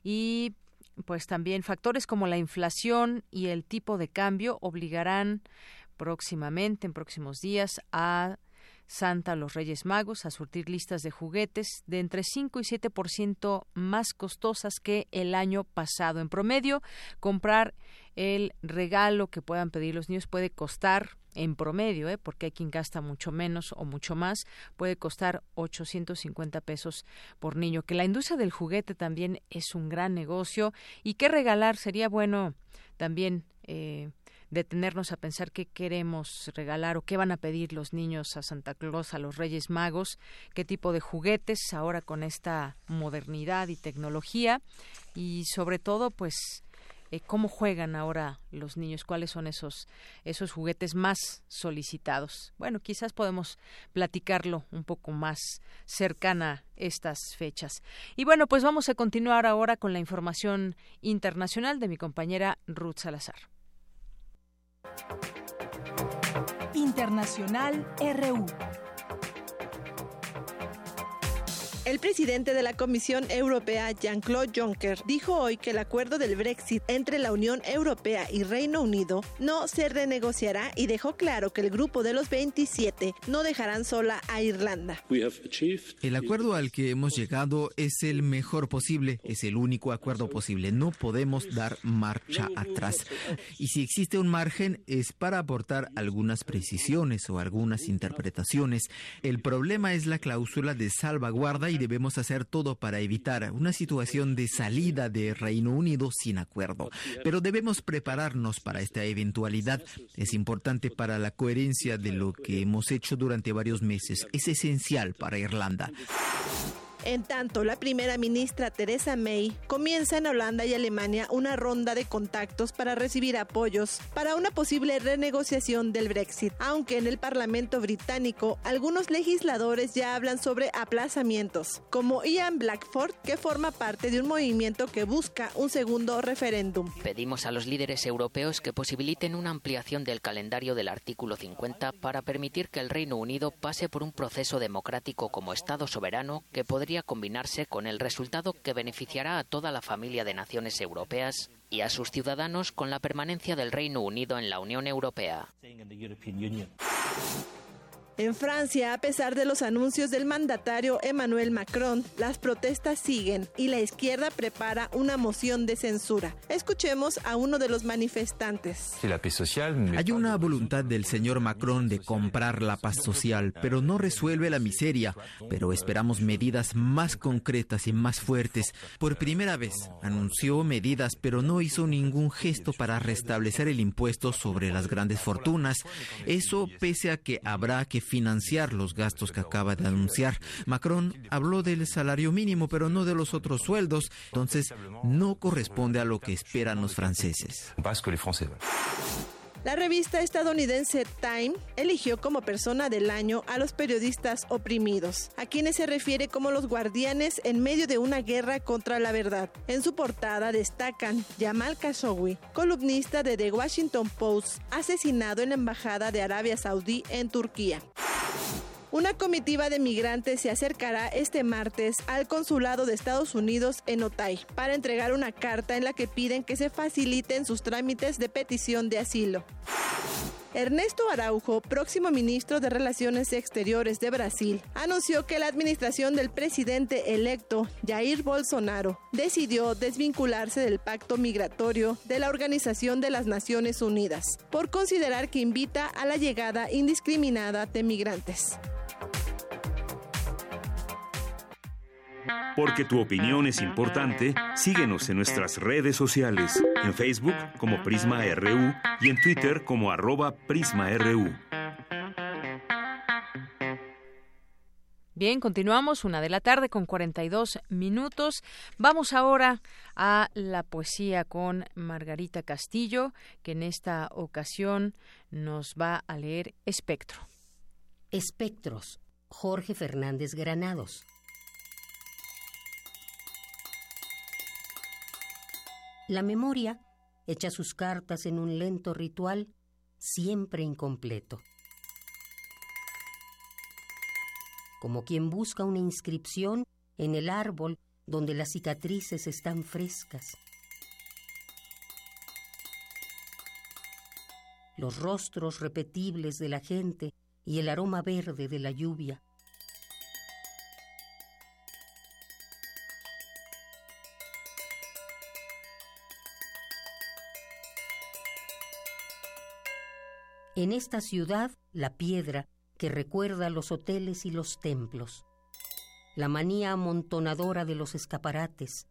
Y pues también factores como la inflación y el tipo de cambio obligarán próximamente, en próximos días, a Santa los Reyes Magos a surtir listas de juguetes de entre 5 y 7% más costosas que el año pasado. En promedio, comprar el regalo que puedan pedir los niños puede costar en promedio, ¿eh? porque hay quien gasta mucho menos o mucho más, puede costar 850 pesos por niño. Que la industria del juguete también es un gran negocio y qué regalar sería bueno también eh, detenernos a pensar qué queremos regalar o qué van a pedir los niños a Santa Claus, a los Reyes Magos, qué tipo de juguetes ahora con esta modernidad y tecnología y sobre todo pues eh, cómo juegan ahora los niños, cuáles son esos esos juguetes más solicitados. Bueno, quizás podemos platicarlo un poco más cercana estas fechas. Y bueno, pues vamos a continuar ahora con la información internacional de mi compañera Ruth Salazar. Internacional RU. El presidente de la Comisión Europea, Jean-Claude Juncker, dijo hoy que el acuerdo del Brexit entre la Unión Europea y Reino Unido no se renegociará y dejó claro que el grupo de los 27 no dejarán sola a Irlanda. El acuerdo al que hemos llegado es el mejor posible, es el único acuerdo posible. No podemos dar marcha atrás. Y si existe un margen es para aportar algunas precisiones o algunas interpretaciones. El problema es la cláusula de salvaguarda y debemos hacer todo para evitar una situación de salida de Reino Unido sin acuerdo. Pero debemos prepararnos para esta eventualidad. Es importante para la coherencia de lo que hemos hecho durante varios meses. Es esencial para Irlanda. En tanto, la primera ministra Theresa May comienza en Holanda y Alemania una ronda de contactos para recibir apoyos para una posible renegociación del Brexit, aunque en el Parlamento británico algunos legisladores ya hablan sobre aplazamientos, como Ian Blackford, que forma parte de un movimiento que busca un segundo referéndum. Pedimos a los líderes europeos que posibiliten una ampliación del calendario del artículo 50 para permitir que el Reino Unido pase por un proceso democrático como Estado soberano que podría combinarse con el resultado que beneficiará a toda la familia de naciones europeas y a sus ciudadanos con la permanencia del Reino Unido en la Unión Europea. En Francia, a pesar de los anuncios del mandatario Emmanuel Macron, las protestas siguen y la izquierda prepara una moción de censura. Escuchemos a uno de los manifestantes. Hay una voluntad del señor Macron de comprar la paz social, pero no resuelve la miseria. Pero esperamos medidas más concretas y más fuertes. Por primera vez anunció medidas, pero no hizo ningún gesto para restablecer el impuesto sobre las grandes fortunas. Eso pese a que habrá que financiar los gastos que acaba de anunciar. Macron habló del salario mínimo, pero no de los otros sueldos, entonces no corresponde a lo que esperan los franceses. La revista estadounidense Time eligió como persona del año a los periodistas oprimidos, a quienes se refiere como los guardianes en medio de una guerra contra la verdad. En su portada destacan Jamal Khashoggi, columnista de The Washington Post, asesinado en la embajada de Arabia Saudí en Turquía. Una comitiva de migrantes se acercará este martes al consulado de Estados Unidos en Otay para entregar una carta en la que piden que se faciliten sus trámites de petición de asilo. Ernesto Araujo, próximo ministro de Relaciones Exteriores de Brasil, anunció que la administración del presidente electo Jair Bolsonaro decidió desvincularse del pacto migratorio de la Organización de las Naciones Unidas por considerar que invita a la llegada indiscriminada de migrantes. Porque tu opinión es importante, síguenos en nuestras redes sociales, en Facebook como Prisma RU y en Twitter como arroba PrismaRU. Bien, continuamos, una de la tarde con 42 minutos. Vamos ahora a la poesía con Margarita Castillo, que en esta ocasión nos va a leer Espectro. Espectros, Jorge Fernández Granados. La memoria echa sus cartas en un lento ritual siempre incompleto. Como quien busca una inscripción en el árbol donde las cicatrices están frescas. los rostros repetibles de la gente y el aroma verde de la lluvia. En esta ciudad, la piedra que recuerda los hoteles y los templos, la manía amontonadora de los escaparates,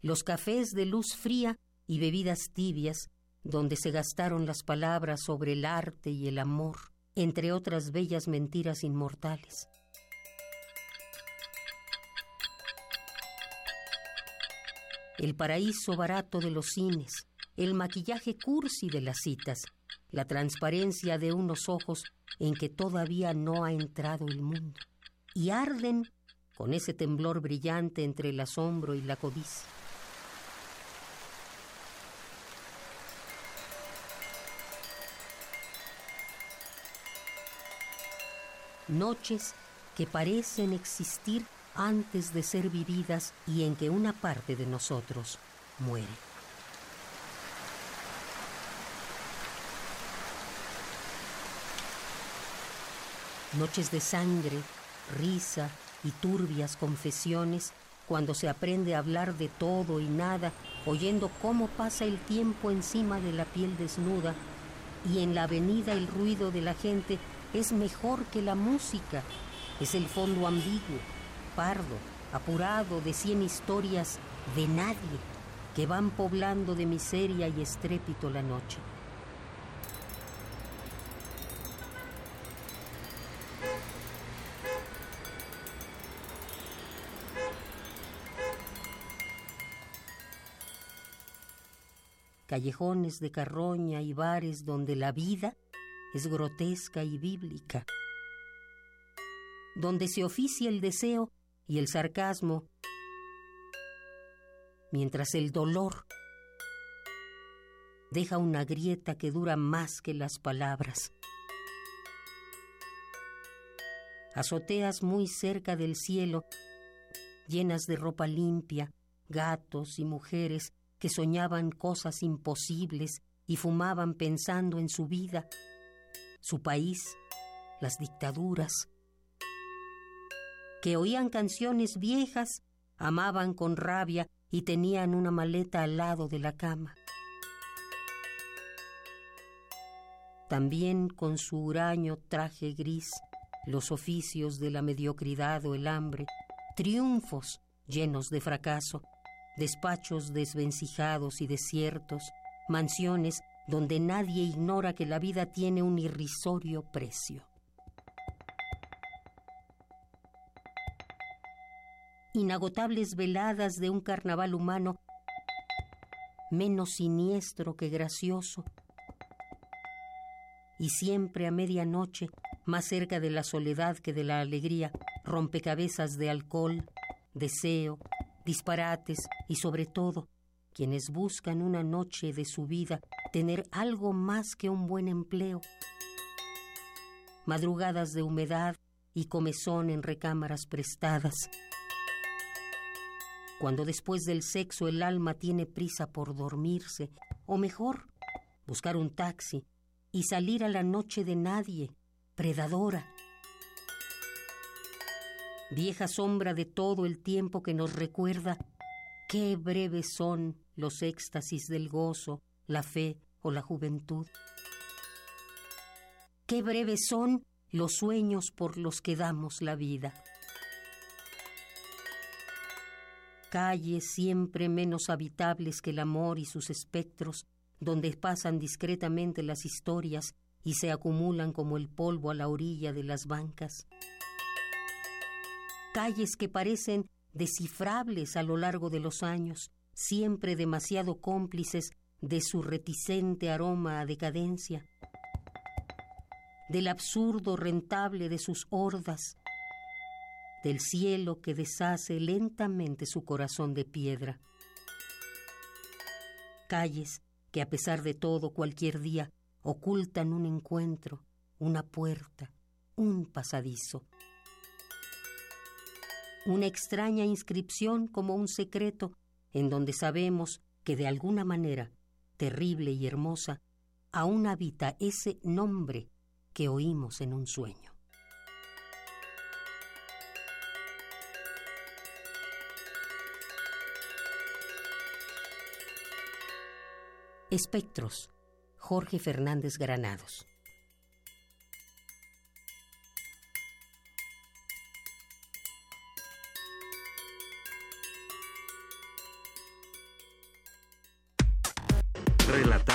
los cafés de luz fría y bebidas tibias, donde se gastaron las palabras sobre el arte y el amor, entre otras bellas mentiras inmortales. El paraíso barato de los cines, el maquillaje cursi de las citas, la transparencia de unos ojos en que todavía no ha entrado el mundo, y arden con ese temblor brillante entre el asombro y la codicia. Noches que parecen existir antes de ser vividas y en que una parte de nosotros muere. Noches de sangre, risa y turbias confesiones, cuando se aprende a hablar de todo y nada, oyendo cómo pasa el tiempo encima de la piel desnuda, y en la avenida el ruido de la gente es mejor que la música, es el fondo ambiguo, pardo, apurado de cien historias de nadie que van poblando de miseria y estrépito la noche. Callejones de carroña y bares donde la vida es grotesca y bíblica, donde se oficia el deseo y el sarcasmo, mientras el dolor deja una grieta que dura más que las palabras. Azoteas muy cerca del cielo, llenas de ropa limpia, gatos y mujeres que soñaban cosas imposibles y fumaban pensando en su vida, su país, las dictaduras, que oían canciones viejas, amaban con rabia y tenían una maleta al lado de la cama. También con su huraño traje gris, los oficios de la mediocridad o el hambre, triunfos llenos de fracaso, despachos desvencijados y desiertos, mansiones donde nadie ignora que la vida tiene un irrisorio precio. Inagotables veladas de un carnaval humano menos siniestro que gracioso. Y siempre a medianoche, más cerca de la soledad que de la alegría, rompecabezas de alcohol, deseo, disparates y sobre todo quienes buscan una noche de su vida tener algo más que un buen empleo. Madrugadas de humedad y comezón en recámaras prestadas. Cuando después del sexo el alma tiene prisa por dormirse, o mejor, buscar un taxi y salir a la noche de nadie, predadora, vieja sombra de todo el tiempo que nos recuerda qué breves son los éxtasis del gozo, la fe o la juventud. Qué breves son los sueños por los que damos la vida. Calles siempre menos habitables que el amor y sus espectros, donde pasan discretamente las historias y se acumulan como el polvo a la orilla de las bancas calles que parecen descifrables a lo largo de los años, siempre demasiado cómplices de su reticente aroma a decadencia, del absurdo rentable de sus hordas, del cielo que deshace lentamente su corazón de piedra. Calles que a pesar de todo cualquier día ocultan un encuentro, una puerta, un pasadizo una extraña inscripción como un secreto en donde sabemos que de alguna manera terrible y hermosa, aún habita ese nombre que oímos en un sueño. Espectros, Jorge Fernández Granados.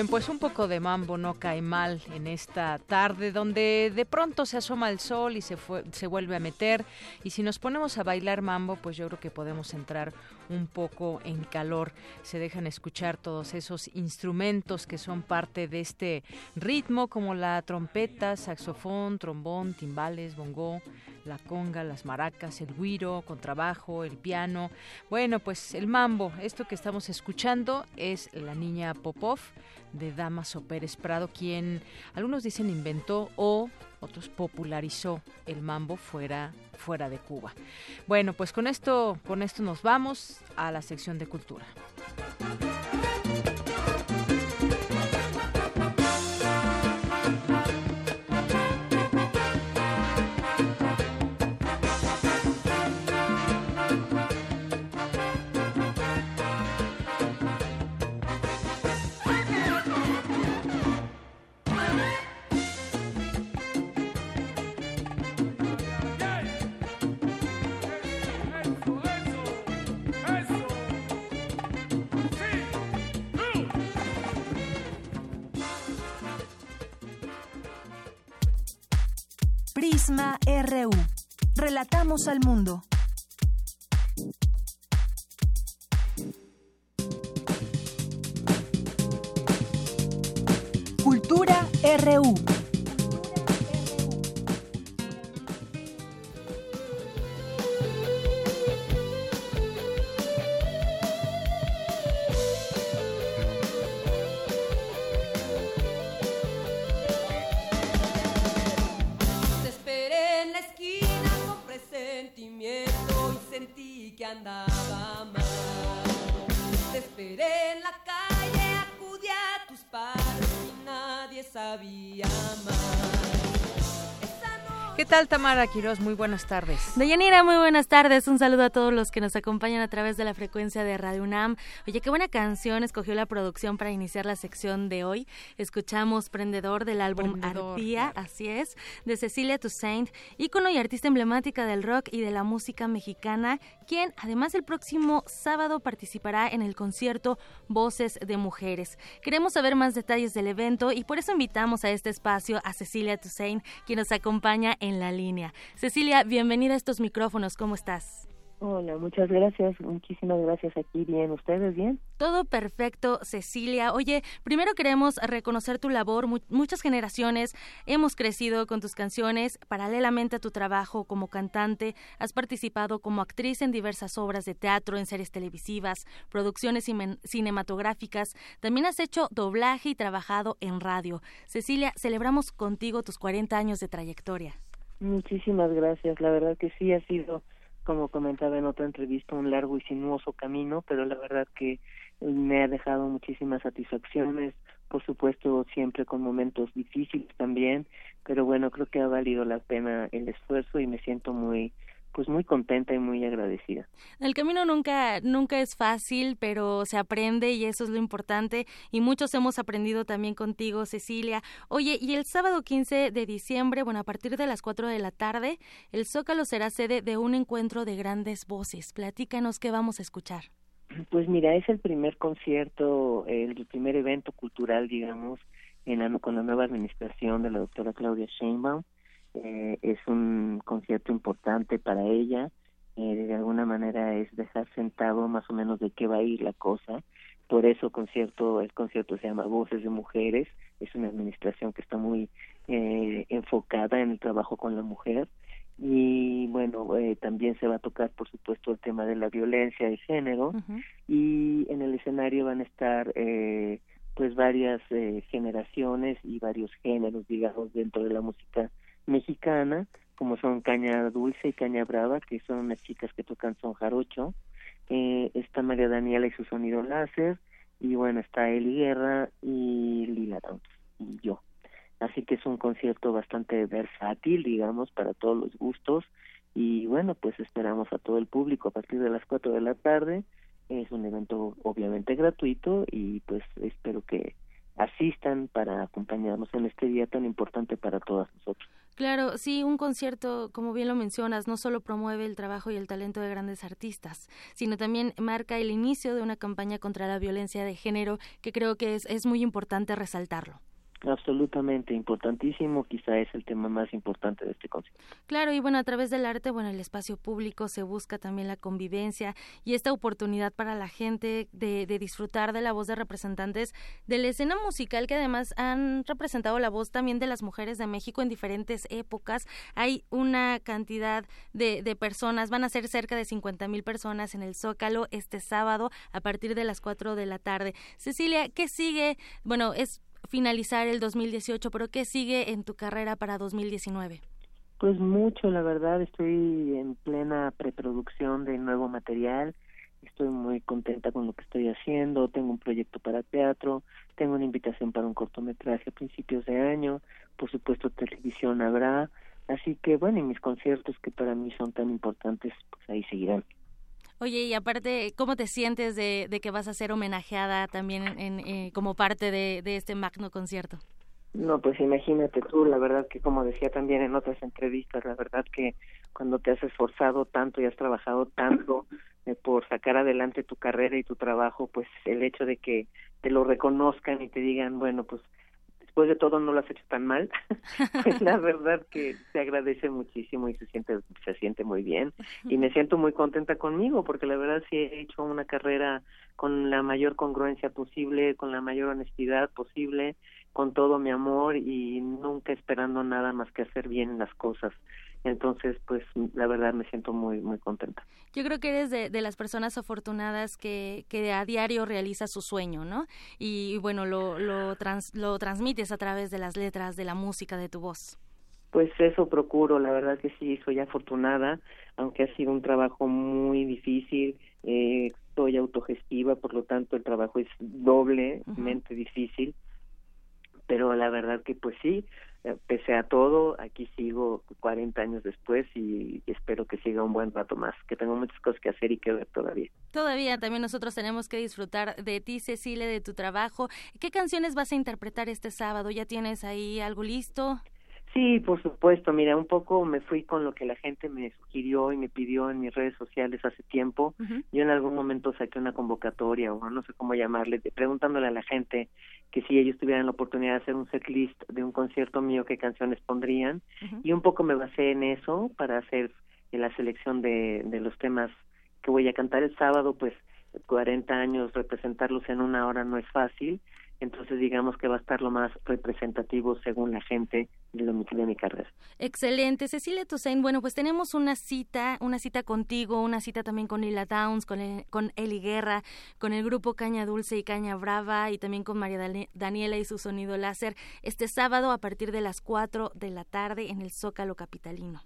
Bien, pues un poco de mambo no cae mal en esta tarde donde de pronto se asoma el sol y se, se vuelve a meter. Y si nos ponemos a bailar mambo pues yo creo que podemos entrar un poco en calor. Se dejan escuchar todos esos instrumentos que son parte de este ritmo como la trompeta, saxofón, trombón, timbales, bongo, la conga, las maracas, el guiro, contrabajo, el piano. Bueno, pues el mambo, esto que estamos escuchando es la niña Popov de Damaso Pérez Prado, quien algunos dicen inventó o otros popularizó el mambo fuera fuera de Cuba. Bueno, pues con esto con esto nos vamos a la sección de cultura. Relatamos al mundo. Cultura RU. Sabía más. ¿Qué tal Tamara Quiroz? Muy buenas tardes. Deyanira, muy buenas tardes. Un saludo a todos los que nos acompañan a través de la frecuencia de Radio UNAM. Oye, qué buena canción escogió la producción para iniciar la sección de hoy. Escuchamos Prendedor del álbum Prendedor, Arpía, así es, de Cecilia Toussaint, ícono y artista emblemática del rock y de la música mexicana, quien además el próximo sábado participará en el concierto Voces de Mujeres. Queremos saber más detalles del evento y por eso invitamos a este espacio a Cecilia Toussaint, quien nos acompaña en la línea. Cecilia, bienvenida a estos micrófonos. ¿Cómo estás? Hola, muchas gracias. Muchísimas gracias aquí. Bien, ¿ustedes bien? Todo perfecto, Cecilia. Oye, primero queremos reconocer tu labor. Mu- muchas generaciones hemos crecido con tus canciones. Paralelamente a tu trabajo como cantante, has participado como actriz en diversas obras de teatro, en series televisivas, producciones cinematográficas. También has hecho doblaje y trabajado en radio. Cecilia, celebramos contigo tus 40 años de trayectoria. Muchísimas gracias. La verdad que sí ha sido, como comentaba en otra entrevista, un largo y sinuoso camino, pero la verdad que me ha dejado muchísimas satisfacciones, por supuesto siempre con momentos difíciles también, pero bueno, creo que ha valido la pena el esfuerzo y me siento muy pues muy contenta y muy agradecida. El camino nunca, nunca es fácil, pero se aprende y eso es lo importante. Y muchos hemos aprendido también contigo, Cecilia. Oye, y el sábado 15 de diciembre, bueno, a partir de las 4 de la tarde, el Zócalo será sede de un encuentro de grandes voces. Platícanos qué vamos a escuchar. Pues mira, es el primer concierto, el primer evento cultural, digamos, en la- con la nueva administración de la doctora Claudia Sheinbaum. Eh, es un concierto importante para ella eh, de alguna manera es dejar sentado más o menos de qué va a ir la cosa. Por eso concierto, el concierto se llama Voces de Mujeres, es una administración que está muy eh, enfocada en el trabajo con la mujer. Y bueno, eh, también se va a tocar por supuesto el tema de la violencia de género. Y en el escenario van a estar eh, pues varias eh, generaciones y varios géneros digamos dentro de la música mexicana como son Caña Dulce y Caña Brava que son unas chicas que tocan son jarocho eh, está María Daniela y su sonido láser y bueno está Eli Guerra y Lila Downs y yo así que es un concierto bastante versátil, digamos, para todos los gustos y bueno, pues esperamos a todo el público a partir de las 4 de la tarde. Es un evento obviamente gratuito y pues espero que asistan para acompañarnos en este día tan importante para todas nosotros. Claro, sí, un concierto, como bien lo mencionas, no solo promueve el trabajo y el talento de grandes artistas, sino también marca el inicio de una campaña contra la violencia de género que creo que es, es muy importante resaltarlo. Absolutamente importantísimo, quizá es el tema más importante de este concierto. Claro, y bueno, a través del arte, bueno, el espacio público se busca también la convivencia y esta oportunidad para la gente de, disfrutar de la voz de representantes de la escena musical que además han representado la voz también de las mujeres de México en diferentes épocas. Hay una cantidad de, de personas, van a ser cerca de 50 mil personas en el Zócalo este sábado a partir de las 4 de la tarde. Cecilia, ¿qué sigue? Bueno, es finalizar el 2018, pero ¿qué sigue en tu carrera para 2019? Pues mucho, la verdad, estoy en plena preproducción de nuevo material, estoy muy contenta con lo que estoy haciendo, tengo un proyecto para teatro, tengo una invitación para un cortometraje a principios de año, por supuesto televisión habrá, así que bueno, y mis conciertos que para mí son tan importantes, pues ahí seguirán. Oye, y aparte, ¿cómo te sientes de, que vas a ser homenajeada también en, eh, como parte de, este magno concierto? No, pues imagínate tú, la verdad que como decía también en otras entrevistas, la verdad que cuando te has esforzado tanto y has trabajado tanto [laughs] eh, por sacar adelante tu carrera y tu trabajo, pues el hecho de que te lo reconozcan y te digan, bueno, pues después de todo no lo has hecho tan mal, [laughs] pues la verdad que se agradece muchísimo y se siente se siente muy bien y me siento muy contenta conmigo porque la verdad sí he hecho una carrera con la mayor congruencia posible, con la mayor honestidad posible, con todo mi amor y nunca esperando nada más que hacer bien las cosas. Entonces, pues la verdad me siento muy, muy contenta. Yo creo que eres de, las personas afortunadas que, que a diario realiza su sueño, ¿no? Y, bueno, lo, lo, lo transmites a través de las letras, de la música, de tu voz. Pues eso procuro, la verdad que sí, soy afortunada, aunque ha sido un trabajo muy difícil, eh, soy autogestiva, por lo tanto el trabajo es doblemente difícil, pero la verdad que pues sí, pese a todo, aquí sigo 40 años después y espero que siga un buen rato más, que tengo muchas cosas que hacer y que ver todavía. Todavía también nosotros tenemos que disfrutar de ti, Cecilia, de tu trabajo. ¿Qué canciones vas a interpretar este sábado? ¿Ya tienes ahí algo listo? Sí, por supuesto. Mira, un poco me fui con lo que la gente me sugirió y me pidió en mis redes sociales hace tiempo. Yo en algún momento saqué una convocatoria o no sé cómo llamarle, preguntándole a la gente que si ellos tuvieran la oportunidad de hacer un setlist de un concierto mío, qué canciones pondrían. Y un poco me basé en eso para hacer la selección de, de los temas que voy a cantar el sábado, pues 40 años representarlos en una hora no es fácil entonces digamos que va a estar lo más representativo según la gente de, lo, de mi carrera. Excelente. Cecilia Toussaint, bueno, pues tenemos una cita, una cita contigo, una cita también con Lila Downs, con, con Eli Guerra, con el grupo Caña Dulce y Caña Brava y también con María Daniela y su sonido láser este sábado a partir de las 4 de la tarde en el Zócalo Capitalino.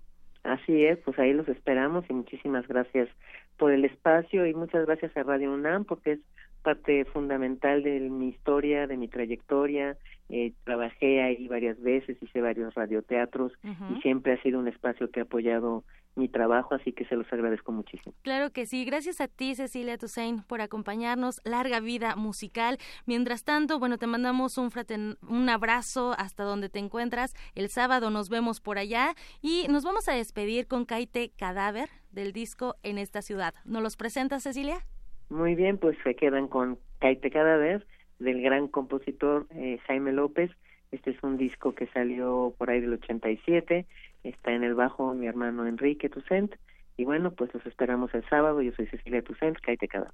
Así es, pues ahí los esperamos y muchísimas gracias por el espacio y muchas gracias a Radio UNAM porque es parte fundamental de mi historia, de mi trayectoria. Eh, trabajé ahí varias veces, hice varios radioteatros y siempre ha sido un espacio que ha apoyado mi trabajo, así que se los agradezco muchísimo. Claro que sí, gracias a ti Cecilia Toussaint por acompañarnos, larga vida musical. Mientras tanto, bueno, te mandamos un, fraten un abrazo hasta donde te encuentras. El sábado nos vemos por allá y nos vamos a despedir con Caite Cadáver del disco En esta ciudad. ¿Nos los presenta Cecilia? Muy bien, pues se quedan con Caite Cadáver del gran compositor eh, Jaime López. Este es un disco que salió por ahí del 87. Está en el bajo mi hermano Enrique Toussaint Y bueno, pues los esperamos el sábado. Yo soy Cecilia Tucent, cállate cada.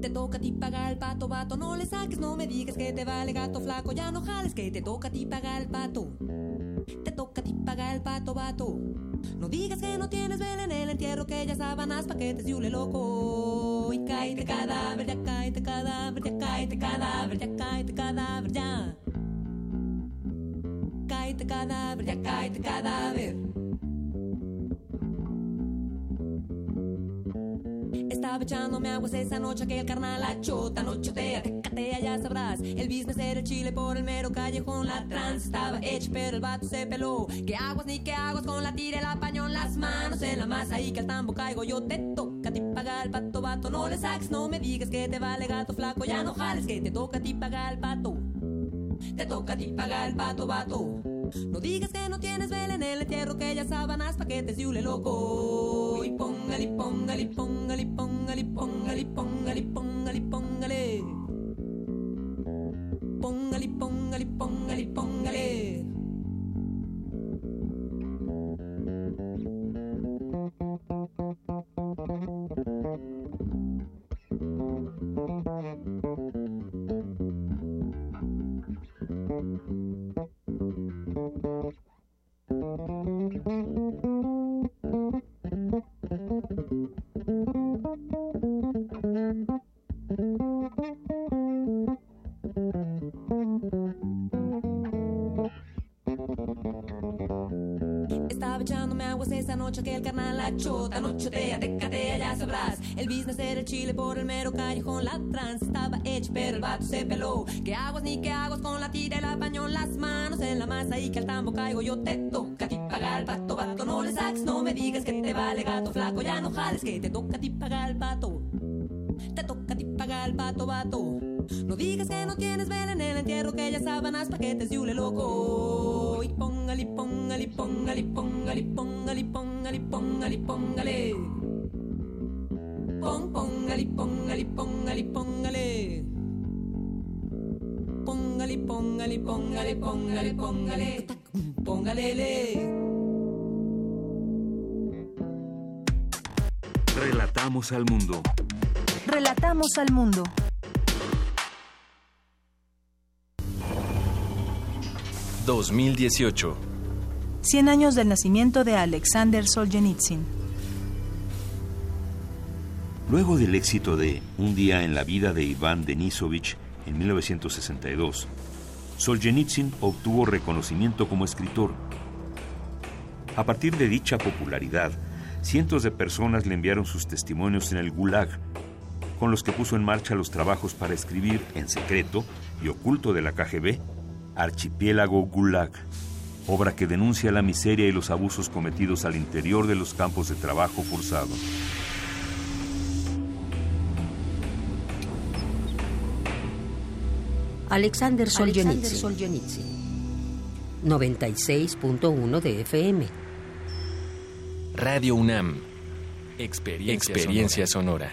Te toca a ti pagar el pato, vato, no le saques, no me digas que te vale gato flaco, ya no jales que te toca a ti pagar el pato. Te toca a ti pagar el pato, vato. No digas que no tienes vela en el entierro, que ya sábanas paquetes y hule loco. Y cáete cadáver, ya cáete cadáver, ya cáete cadáver, ya cáete cadáver, ya. Cáete cadáver, ya cáete cadáver. Estaba echándome aguas esa noche que el carnal la chota no chotea, te catea, ya sabrás. El business era el chile por el mero callejón, la trans estaba hecha, pero el vato se peló. Que aguas ni que aguas con la tira, el apañón, las manos en la masa y que al tambo caigo. Yo te toca a ti pagar el pato, vato, no le saques, no me digas que te vale gato flaco, ya no jales, que te toca a ti pagar el pato. Te toca a ti pagar el pato, vato. No digas que no tienes vela en el entierro, que ya sábanas, paquetes y hule loco. Y póngale, póngale, póngale, póngale, póngale, póngale, póngale, póngale. Póngale, póngale, chota no chotea, te catea, ya sabrás. El business era el chile por el mero callejón, la trans estaba hecha, pero el vato se peló. Que aguas ni que aguas con la tira la pañón, las manos en la masa y que al tambo caigo. Yo te toca a ti pagar el pato, vato, no le saques, no me digas que te vale gato flaco, ya no jales, que te toca a ti pagar el pato. Te toca a ti pagar el pato, vato. No digas que no tienes vela en el entierro, que ya sábanas, paquetes y hule loco. Y póngale, póngale, póngale, póngale, póngale, póngale, póngale, póngale. Pon, póngale, póngale, póngale, póngale. Póngale, póngale, póngale, póngale, póngale. Póngale. Relatamos al mundo. Relatamos al mundo. ...2018... 100 años del nacimiento de Alexander Solzhenitsyn. Luego del éxito de Un día en la vida de Iván Denisovich en 1962, Solzhenitsyn obtuvo reconocimiento como escritor. A partir de dicha popularidad, cientos de personas le enviaron sus testimonios en el Gulag, con los que puso en marcha los trabajos para escribir en secreto y oculto de la KGB Archipiélago Gulag, obra que denuncia la miseria y los abusos cometidos al interior de los campos de trabajo forzado. Alexander Solzhenitsyn. 96.1 de FM. Radio UNAM. Experiencia, Experiencia sonora.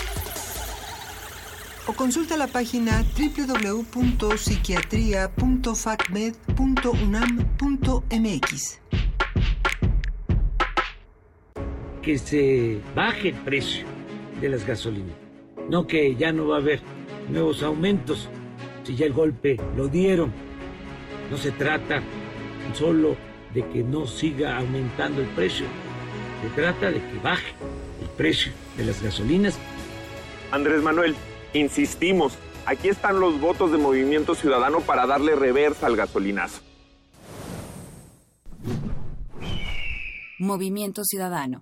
o consulta la página www.psiquiatria.facmed.unam.mx. Que se baje el precio de las gasolinas, no que ya no va a haber nuevos aumentos, si ya el golpe lo dieron. No se trata solo de que no siga aumentando el precio, se trata de que baje el precio de las gasolinas. Andrés Manuel, Insistimos, aquí están los votos de Movimiento Ciudadano para darle reversa al gasolinazo. Movimiento Ciudadano.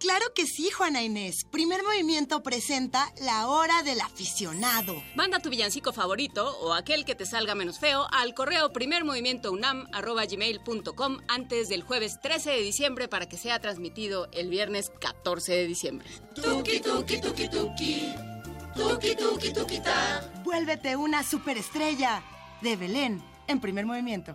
Claro que sí, Juana Inés. Primer movimiento presenta La Hora del Aficionado. Manda tu villancico favorito o aquel que te salga menos feo al correo primermovimientounam.gmail.com antes del jueves 13 de diciembre para que sea transmitido el viernes 14 de diciembre. Tuki, tuki, tuki, tuki. Tuki, tuki, tuki, ta. Vuélvete una superestrella de Belén en primer movimiento.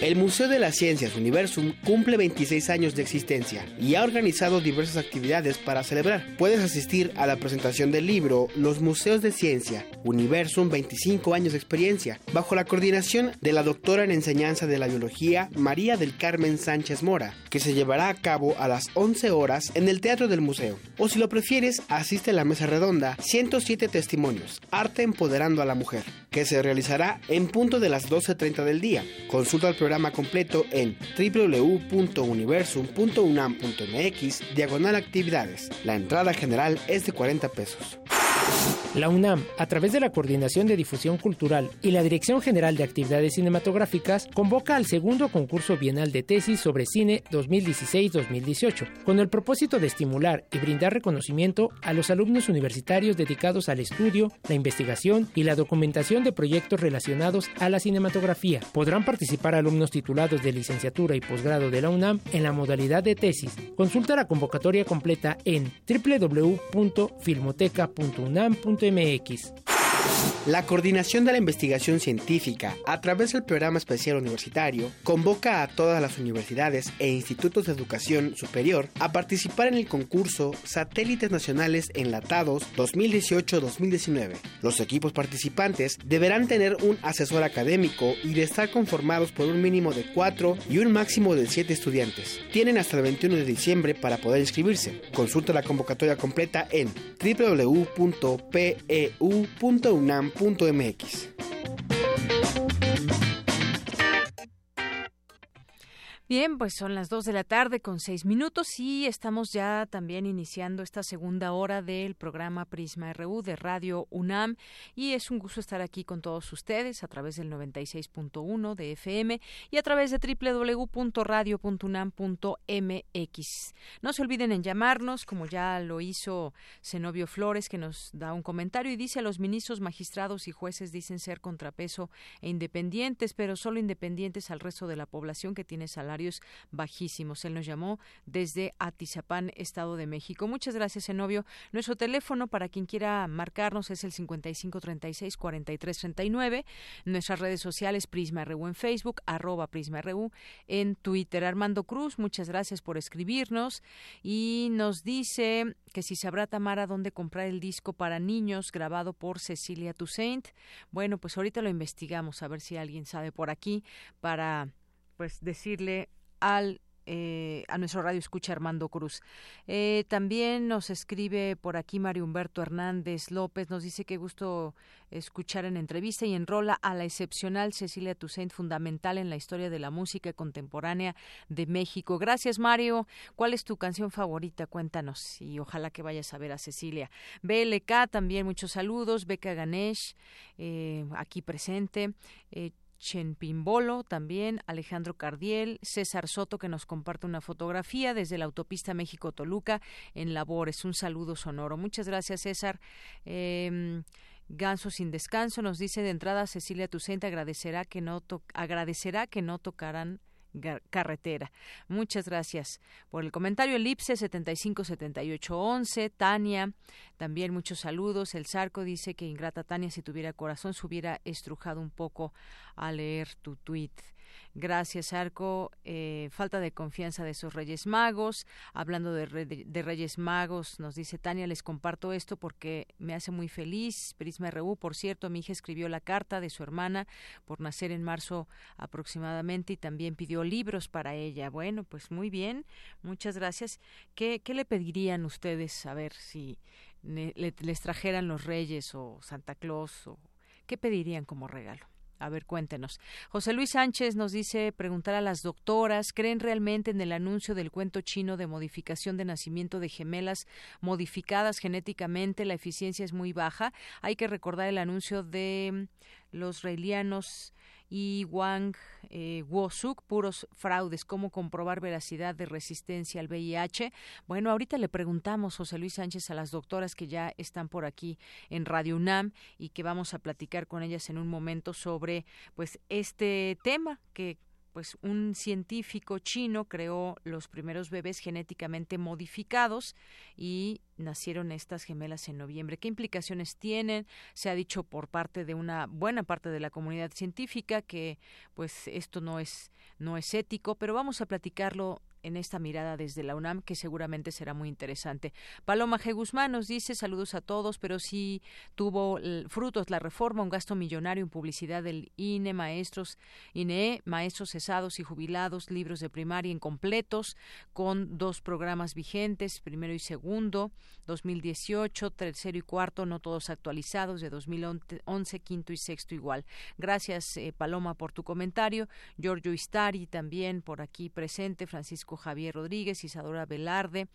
El Museo de las Ciencias Universum cumple 26 años de existencia y ha organizado diversas actividades para celebrar. Puedes asistir a la presentación del libro Los Museos de Ciencia, Universum 25 años de experiencia, bajo la coordinación de la doctora en enseñanza de la biología María del Carmen Sánchez Mora, que se llevará a cabo a las 11 horas en el Teatro del Museo. O si lo prefieres, asiste a la mesa redonda 107 testimonios, arte empoderando a la mujer, que se realizará en punto de las 12.30 del día. Consulta el programa completo en www.universum.unam.mx diagonal actividades. La entrada general es de 40 pesos. La UNAM, a través de la Coordinación de Difusión Cultural y la Dirección General de Actividades Cinematográficas, convoca al segundo concurso bienal de tesis sobre cine 2016-2018, con el propósito de estimular y brindar reconocimiento a los alumnos universitarios dedicados al estudio, la investigación y la documentación de proyectos relacionados a la cinematografía. Podrán participar alumnos titulados de licenciatura y posgrado de la UNAM en la modalidad de tesis. Consulta la convocatoria completa en www.filmoteca.unam.mx mx la Coordinación de la Investigación Científica, a través del Programa Especial Universitario, convoca a todas las universidades e institutos de educación superior a participar en el concurso Satélites Nacionales Enlatados 2018-2019. Los equipos participantes deberán tener un asesor académico y de estar conformados por un mínimo de cuatro y un máximo de siete estudiantes. Tienen hasta el 21 de diciembre para poder inscribirse. Consulta la convocatoria completa en www.peu.unam.mx. Bien, pues son las dos de la tarde con seis minutos y estamos ya también iniciando esta segunda hora del programa Prisma RU de Radio UNAM y es un gusto estar aquí con todos ustedes a través del 96.1 de FM y a través de www.radio.unam.mx. No se olviden en llamarnos, como ya lo hizo Zenobio Flores, que nos da un comentario y dice a los ministros, magistrados y jueces dicen ser contrapeso e independientes, pero solo independientes al resto de la población que tiene salario bajísimos. Él nos llamó desde Atizapán, Estado de México. Muchas gracias, Enovio. Nuestro teléfono para quien quiera marcarnos es el 5536-4339. Nuestras redes sociales, Prisma RU en Facebook, arroba Prisma RU en Twitter. Armando Cruz, muchas gracias por escribirnos y nos dice que si sabrá Tamara dónde comprar el disco para niños grabado por Cecilia Toussaint. Bueno, pues ahorita lo investigamos a ver si alguien sabe por aquí para pues decirle al eh, a nuestro radio escucha Armando Cruz. Eh, también nos escribe por aquí Mario Humberto Hernández López, nos dice que gusto escuchar en entrevista y enrola a la excepcional Cecilia Toussaint, fundamental en la historia de la música contemporánea de México. Gracias, Mario. ¿Cuál es tu canción favorita? Cuéntanos y ojalá que vayas a ver a Cecilia. BLK, también muchos saludos. Beca Ganesh, eh, aquí presente. Chenpimbolo, también Alejandro Cardiel, César Soto, que nos comparte una fotografía desde la autopista México-Toluca en labores. Un saludo sonoro. Muchas gracias, César. Eh, Ganso sin descanso nos dice de entrada Cecilia Tucente agradecerá que no agradecerá que no tocarán carretera. Muchas gracias por el comentario. Elipse 757811, Tania, también muchos saludos. El Zarco dice que ingrata Tania, si tuviera corazón, se hubiera estrujado un poco a leer tu tweet. Gracias, Arco. Eh, falta de confianza de esos Reyes Magos. Hablando de, de, Reyes Magos, nos dice Tania, les comparto esto porque me hace muy feliz. Prisma RU, por cierto, mi hija escribió la carta de su hermana por nacer en marzo aproximadamente y también pidió libros para ella. Bueno, pues muy bien, muchas gracias. ¿Qué, qué le pedirían ustedes a ver si les trajeran los Reyes o Santa Claus o qué pedirían como regalo? A ver, cuéntenos. José Luis Sánchez nos dice preguntar a las doctoras, ¿creen realmente en el anuncio del cuento chino de modificación de nacimiento de gemelas modificadas genéticamente? La eficiencia es muy baja. Hay que recordar el anuncio de los reilianos y Wang eh, Wosuk, puros fraudes, cómo comprobar veracidad de resistencia al VIH. Bueno, ahorita le preguntamos, José Luis Sánchez, a las doctoras que ya están por aquí en Radio UNAM y que vamos a platicar con ellas en un momento sobre pues este tema que pues un científico chino creó los primeros bebés genéticamente modificados y nacieron estas gemelas en noviembre. ¿Qué implicaciones tienen? Se ha dicho por parte de una buena parte de la comunidad científica que pues esto no es no es ético, pero vamos a platicarlo en esta mirada desde la UNAM que seguramente será muy interesante. Paloma G. Guzmán nos dice saludos a todos, pero sí tuvo frutos la reforma, un gasto millonario en publicidad del INE, maestros, INE, maestros cesados y jubilados, libros de primaria incompletos, con dos programas vigentes, primero y segundo, 2018, tercero y cuarto, no todos actualizados, de 2011, quinto y sexto igual. Gracias, eh, Paloma, por tu comentario. Giorgio Istari también por aquí presente, Francisco Javier Rodríguez, Isadora Velarde.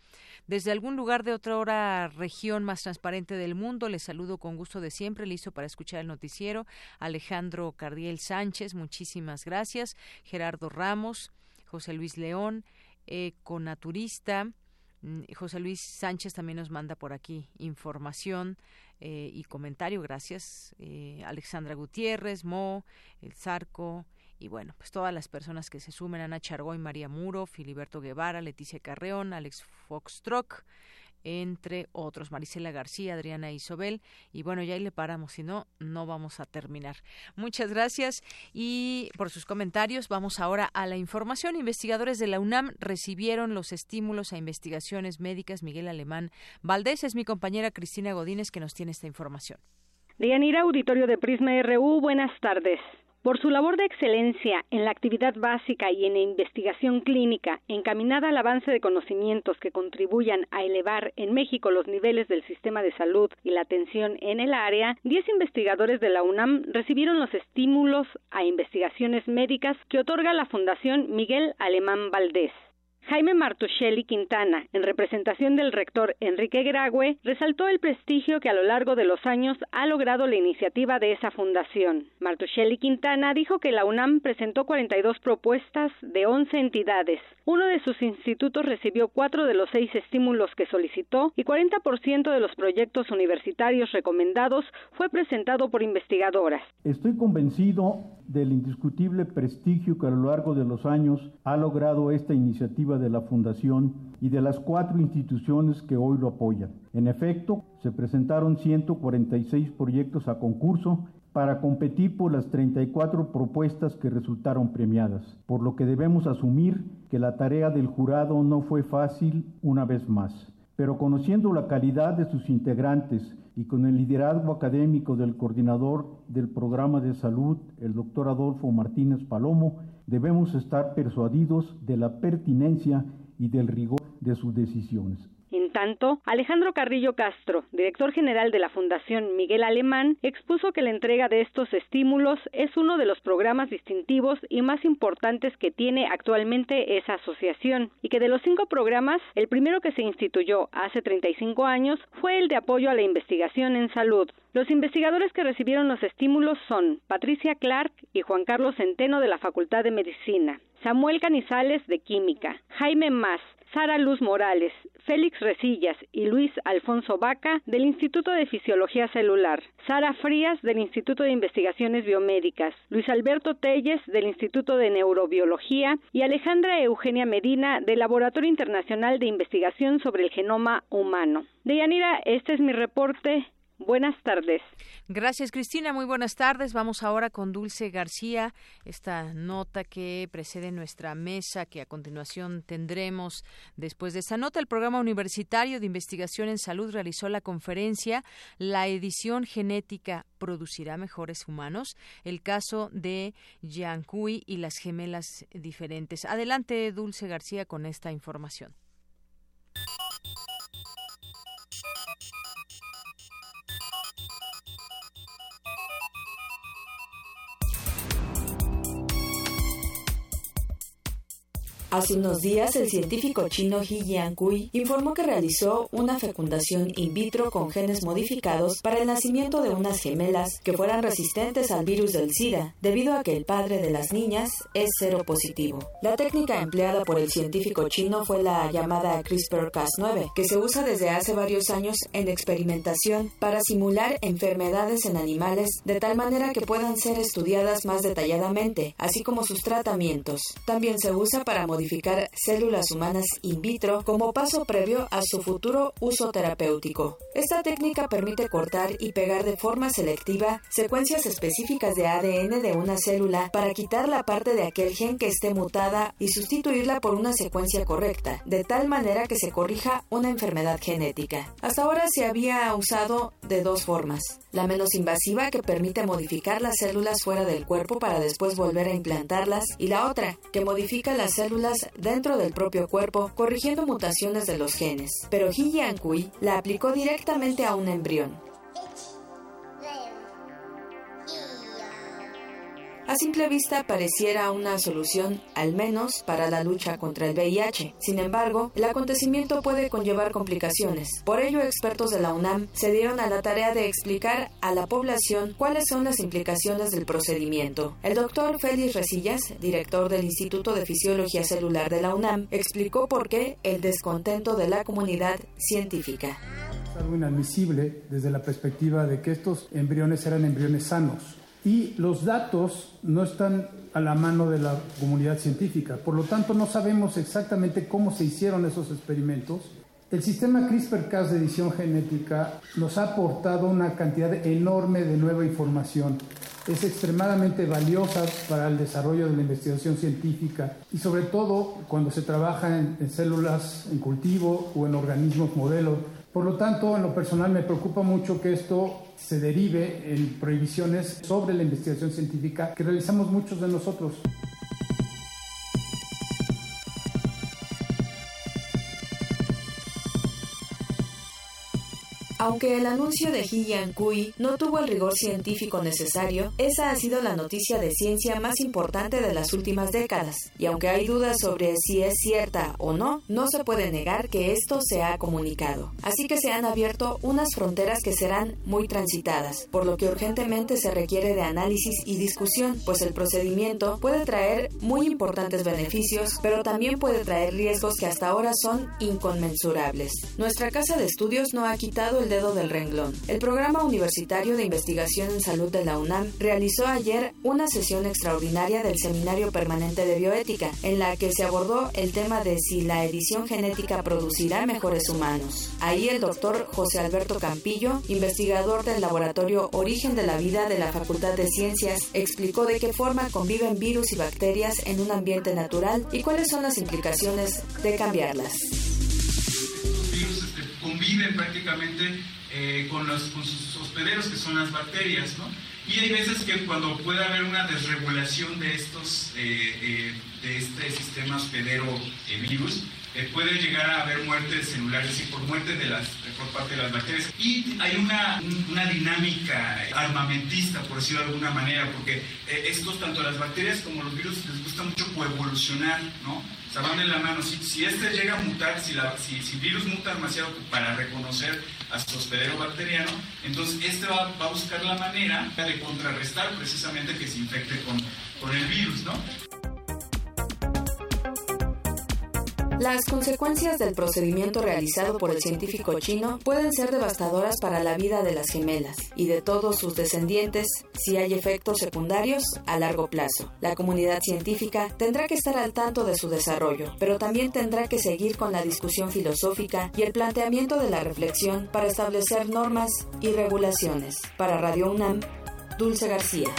Desde algún lugar de otra hora región más transparente del mundo, les saludo con gusto de siempre, listo para escuchar el noticiero. Alejandro Cardiel Sánchez, muchísimas gracias. Gerardo Ramos, José Luis León. Mm, José Luis Sánchez también nos manda por aquí información eh, y comentario, gracias. Eh, Alexandra Gutiérrez, Mo, El Zarco, y bueno, pues todas las personas que se sumen, Ana Chargoy, María Muro, Filiberto Guevara, Leticia Carreón, Alex Foxtrock, entre otros, Marisela García, Adriana Isobel, y bueno, ya ahí le paramos, si no, no vamos a terminar. Muchas gracias y por sus comentarios. Vamos ahora a la información. Investigadores de la UNAM recibieron los estímulos a investigaciones médicas. Miguel Alemán Valdés es mi compañera Cristina Godínez que nos tiene esta información. Deyanira, auditorio de Prisma RU, buenas tardes. Por su labor de excelencia en la actividad básica y en la investigación clínica encaminada al avance de conocimientos que contribuyan a elevar en México los niveles del sistema de salud y la atención en el área, 10 investigadores de la UNAM recibieron los estímulos a investigaciones médicas que otorga la Fundación Miguel Alemán Valdés. Jaime Martuchelli Quintana, en representación del rector Enrique Grague, resaltó el prestigio que a lo largo de los años ha logrado la iniciativa de esa fundación. Martuchelli Quintana dijo que la UNAM presentó 42 propuestas de 11 entidades. Uno de sus institutos recibió cuatro de los seis estímulos que solicitó y 40% de los proyectos universitarios recomendados fue presentado por investigadoras. Estoy convencido del indiscutible prestigio que a lo largo de los años ha logrado esta iniciativa de la Fundación y de las cuatro instituciones que hoy lo apoyan. En efecto, se presentaron 146 proyectos a concurso para competir por las 34 propuestas que resultaron premiadas, por lo que debemos asumir que la tarea del jurado no fue fácil una vez más. Pero conociendo la calidad de sus integrantes y con el liderazgo académico del coordinador del programa de salud, el doctor Adolfo Martínez Palomo, debemos estar persuadidos de la pertinencia y del rigor de sus decisiones. En tanto, Alejandro Carrillo Castro, director general de la Fundación Miguel Alemán, expuso que la entrega de estos estímulos es uno de los programas distintivos y más importantes que tiene actualmente esa asociación y que de los cinco programas, el primero que se instituyó hace 35 años fue el de apoyo a la investigación en salud. Los investigadores que recibieron los estímulos son Patricia Clark y Juan Carlos Centeno de la Facultad de Medicina, Samuel Canizales de Química, Jaime Más, Sara Luz Morales, Félix Resillas y Luis Alfonso Vaca del Instituto de Fisiología Celular, Sara Frías del Instituto de Investigaciones Biomédicas, Luis Alberto Telles del Instituto de Neurobiología y Alejandra Eugenia Medina del Laboratorio Internacional de Investigación sobre el Genoma Humano. Deyanira, este es mi reporte. Buenas tardes. Gracias, Cristina. Muy buenas tardes. Vamos ahora con Dulce García, esta nota que precede nuestra mesa, que a continuación tendremos. Después de esta nota, el Programa Universitario de Investigación en Salud realizó la conferencia La edición genética producirá mejores humanos, el caso de Yancui y las gemelas diferentes. Adelante, Dulce García, con esta información. Hace unos días, el científico chino He Jiankui informó que realizó una fecundación in vitro con genes modificados para el nacimiento de unas gemelas que fueran resistentes al virus del SIDA, debido a que el padre de las niñas es cero positivo. La técnica empleada por el científico chino fue la llamada CRISPR-Cas9, que se usa desde hace varios años en experimentación para simular enfermedades en animales de tal manera que puedan ser estudiadas más detalladamente, así como sus tratamientos. También se usa para modificar modificar células humanas in vitro como paso previo a su futuro uso terapéutico. Esta técnica permite cortar y pegar de forma selectiva secuencias específicas de ADN de una célula para quitar la parte de aquel gen que esté mutada y sustituirla por una secuencia correcta, de tal manera que se corrija una enfermedad genética. Hasta ahora se había usado de dos formas. La menos invasiva que permite modificar las células fuera del cuerpo para después volver a implantarlas y la otra que modifica las células dentro del propio cuerpo, corrigiendo mutaciones de los genes. Pero He Yankui la aplicó directamente a un embrión. A simple vista pareciera una solución, al menos para la lucha contra el VIH. Sin embargo, el acontecimiento puede conllevar complicaciones. Por ello, expertos de la UNAM se dieron a la tarea de explicar a la población cuáles son las implicaciones del procedimiento. El doctor Félix Resillas, director del Instituto de Fisiología Celular de la UNAM, explicó por qué el descontento de la comunidad científica. Es algo inadmisible desde la perspectiva de que estos embriones eran embriones sanos y los datos no están a la mano de la comunidad científica. Por lo tanto, no sabemos exactamente cómo se hicieron esos experimentos. El sistema CRISPR-Cas de edición genética nos ha aportado una cantidad enorme de nueva información. Es extremadamente valiosa para el desarrollo de la investigación científica y sobre todo cuando se trabaja en, células en cultivo o en organismos modelos. Por lo tanto, en lo personal me preocupa mucho que esto se derive en prohibiciones sobre la investigación científica que realizamos muchos de nosotros. Aunque el anuncio de He Kui no tuvo el rigor científico necesario, esa ha sido la noticia de ciencia más importante de las últimas décadas. Y aunque hay dudas sobre si es cierta o no, no se puede negar que esto se ha comunicado. Así que se han abierto unas fronteras que serán muy transitadas, por lo que urgentemente se requiere de análisis y discusión, pues el procedimiento puede traer muy importantes beneficios, pero también puede traer riesgos que hasta ahora son inconmensurables. Nuestra casa de estudios no ha quitado el dedo del renglón. El Programa Universitario de Investigación en Salud de la UNAM realizó ayer una sesión extraordinaria del Seminario Permanente de Bioética, en la que se abordó el tema de si la edición genética producirá mejores humanos. Ahí el doctor José Alberto Campillo, investigador del Laboratorio Origen de la Vida de la Facultad de Ciencias, explicó de qué forma conviven virus y bacterias en un ambiente natural y cuáles son las implicaciones de cambiarlas. Conviven prácticamente eh, con, los, con sus hospederos, que son las bacterias, ¿no? Y hay veces que cuando puede haber una desregulación de estos, eh, eh, de este sistema hospedero virus, puede llegar a haber muertes celulares y por muerte de las, por parte de las bacterias. Y hay una, una dinámica armamentista, por decirlo de alguna manera, porque estos, tanto las bacterias como los virus, les gusta mucho coevolucionar, ¿no? O van en la mano. Si, si este llega a mutar, si, la, si, si el virus muta demasiado para reconocer a su hospedero bacteriano, entonces este va, va, a buscar la manera de contrarrestar precisamente que se infecte con, con el virus, ¿no? Las consecuencias del procedimiento realizado por el científico chino pueden ser devastadoras para la vida de las gemelas y de todos sus descendientes si hay efectos secundarios a largo plazo. La comunidad científica tendrá que estar al tanto de su desarrollo, pero también tendrá que seguir con la discusión filosófica y el planteamiento de la reflexión para establecer normas y regulaciones. Para Radio UNAM, Dulce García.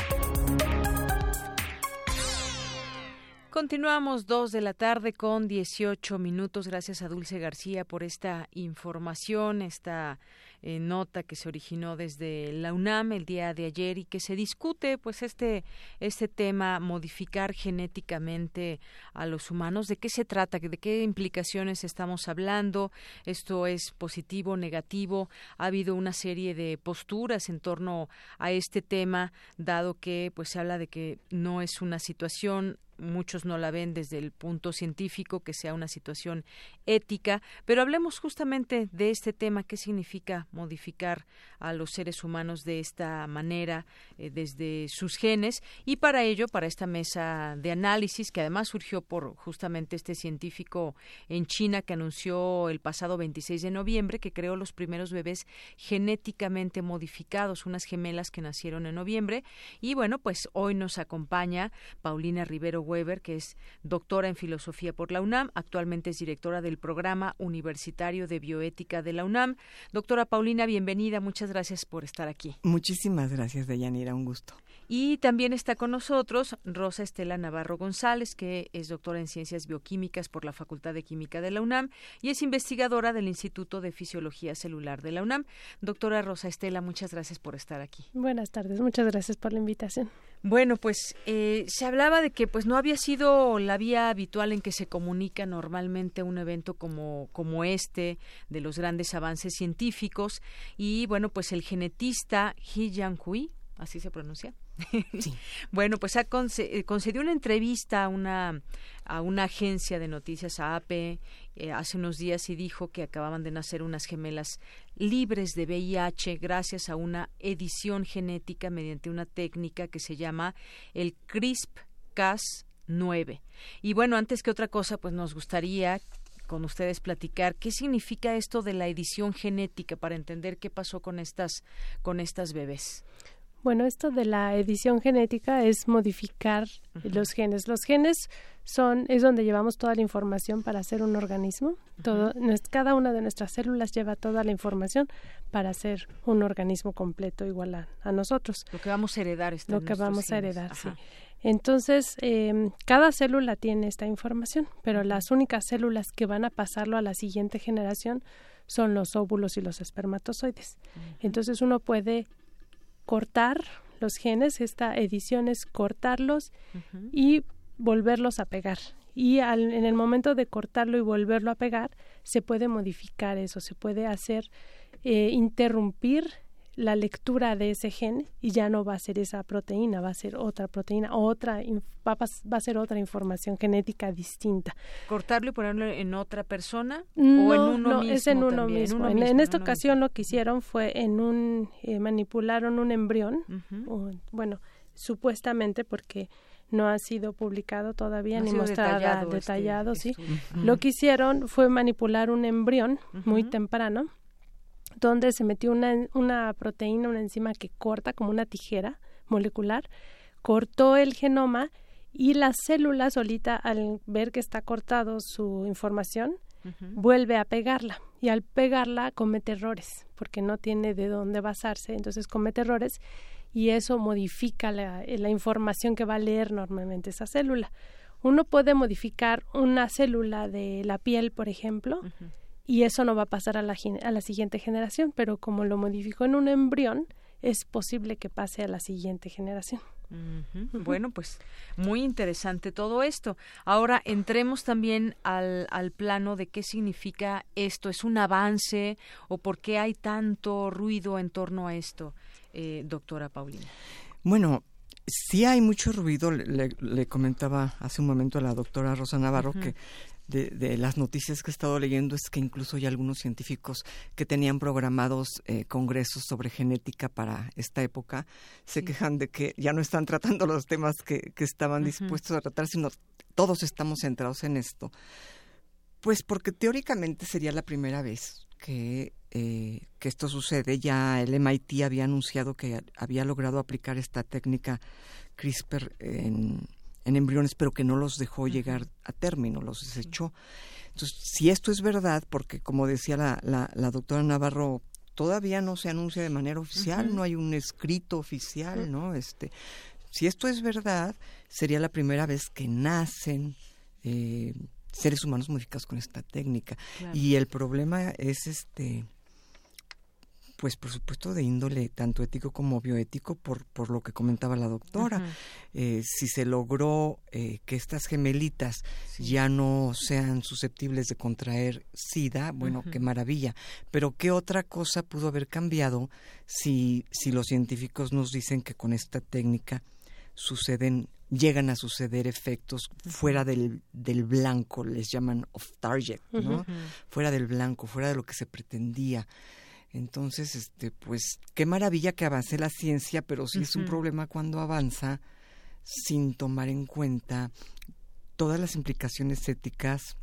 Continuamos dos de la tarde con 18 minutos. Gracias a Dulce García por esta información, esta eh, nota que se originó desde la UNAM el día de ayer y que se discute, pues este este tema modificar genéticamente a los humanos. ¿De qué se trata? ¿De qué implicaciones estamos hablando? ¿Esto es positivo, negativo? Ha habido una serie de posturas en torno a este tema, dado que pues se habla de que no es una situación muchos no la ven desde el punto científico, que sea una situación ética, pero hablemos justamente de este tema, qué significa modificar a los seres humanos de esta manera, eh, desde sus genes, y para ello, para esta mesa de análisis, que además surgió por justamente este científico en China que anunció el pasado 26 de noviembre que creó los primeros bebés genéticamente modificados, unas gemelas que nacieron en noviembre, y bueno, pues hoy nos acompaña Paulina Rivero Weber, que es doctora en filosofía por la UNAM, actualmente es directora del programa universitario de bioética de la UNAM. Doctora Paulina, bienvenida, muchas gracias por estar aquí. Muchísimas gracias, Deyanira, un gusto. Y también está con nosotros Rosa Estela Navarro González, que es doctora en Ciencias Bioquímicas por la Facultad de Química de la UNAM y es investigadora del Instituto de Fisiología Celular de la UNAM. Doctora Rosa Estela, muchas gracias por estar aquí. Buenas tardes, muchas gracias por la invitación. Bueno, pues eh, se hablaba de que pues no había sido la vía habitual en que se comunica normalmente un evento como, como este, de los grandes avances científicos, y bueno, pues el genetista He Jiankui, así se pronuncia, [laughs] bueno, pues ha eh, concedió una entrevista a una, a una agencia de noticias, a AP, eh, hace unos días y dijo que acababan de nacer unas gemelas libres de VIH gracias a una edición genética mediante una técnica que se llama el CRISP-Cas9. Y bueno, antes que otra cosa, pues nos gustaría con ustedes platicar qué significa esto de la edición genética para entender qué pasó con estas con estas bebés. Bueno, esto de la edición genética es modificar los genes. Los genes son es donde llevamos toda la información para hacer un organismo. Todo, cada una de nuestras células lleva toda la información para hacer un organismo completo igual a, nosotros. Lo que vamos a heredar Lo que vamos a heredar, sí. Entonces, em, cada célula tiene esta información, pero las únicas células que van a pasarlo a la siguiente generación son los óvulos y los espermatozoides. Entonces, uno puede cortar los genes, esta edición es cortarlos y volverlos a pegar. Y en el momento de cortarlo y volverlo a pegar, se puede modificar eso, se puede hacer eh, interrumpir la lectura de ese gen y ya no va a ser esa proteína, va a ser otra proteína, otra va, a ser otra información genética distinta. ¿Cortarlo y ponerlo en otra persona no, o en uno no, mismo? es en uno también? mismo. uno En, mismo, en esta ocasión lo que hicieron fue en un eh, manipularon un embrión, o, bueno, supuestamente porque no ha sido publicado todavía No ni mostrado detallado detallado, este sí. Lo que hicieron fue manipular un embrión muy temprano donde se metió una, una proteína, una enzima que corta como una tijera molecular, cortó el genoma y la célula solita al ver que está cortado su información vuelve a pegarla. Y al pegarla comete errores porque no tiene de dónde basarse, entonces comete errores y eso modifica la, la información que va a leer normalmente esa célula. Uno puede modificar una célula de la piel, por ejemplo, y eso no va a pasar a la, a la siguiente generación, pero como lo modificó en un embrión, es posible que pase a la siguiente generación. Bueno, pues muy interesante todo esto. Ahora entremos también al, al plano de qué significa esto. ¿Es un avance o por qué hay tanto ruido en torno a esto, eh, doctora Paulina? Bueno, sí hay mucho ruido. Le, le- le comentaba hace un momento a la doctora Rosa Navarro que de, de las noticias que he estado leyendo es que incluso hay algunos científicos que tenían programados eh, congresos sobre genética para esta época se quejan de que ya no están [laughs] tratando los temas que, que estaban dispuestos a tratar, sino todos estamos centrados en esto. Pues porque teóricamente sería la primera vez que, eh, que esto sucede. Ya el MIT había anunciado que había logrado aplicar esta técnica CRISPR en, en embriones, pero que no los dejó llegar a término, los desechó. Entonces, si esto es verdad, porque como decía la, la, la doctora Navarro, todavía no se anuncia de manera oficial, no hay un escrito oficial, ¿no? Este, si esto es verdad, sería la primera vez que nacen eh, seres humanos modificados con esta técnica. Claro. Y el problema es este pues por supuesto de índole tanto ético como bioético por, por lo que comentaba la doctora. Eh, si se logró eh, que estas gemelitas ya no sean susceptibles de contraer SIDA, bueno, qué maravilla. Pero ¿qué otra cosa pudo haber cambiado si, si los científicos nos dicen que con esta técnica suceden llegan a suceder efectos fuera del, del blanco, les llaman off target, ¿no? Fuera del blanco, fuera de lo que se pretendía. Entonces, este, pues, qué maravilla que avance la ciencia, pero sí es un problema cuando avanza sin tomar en cuenta todas las implicaciones éticas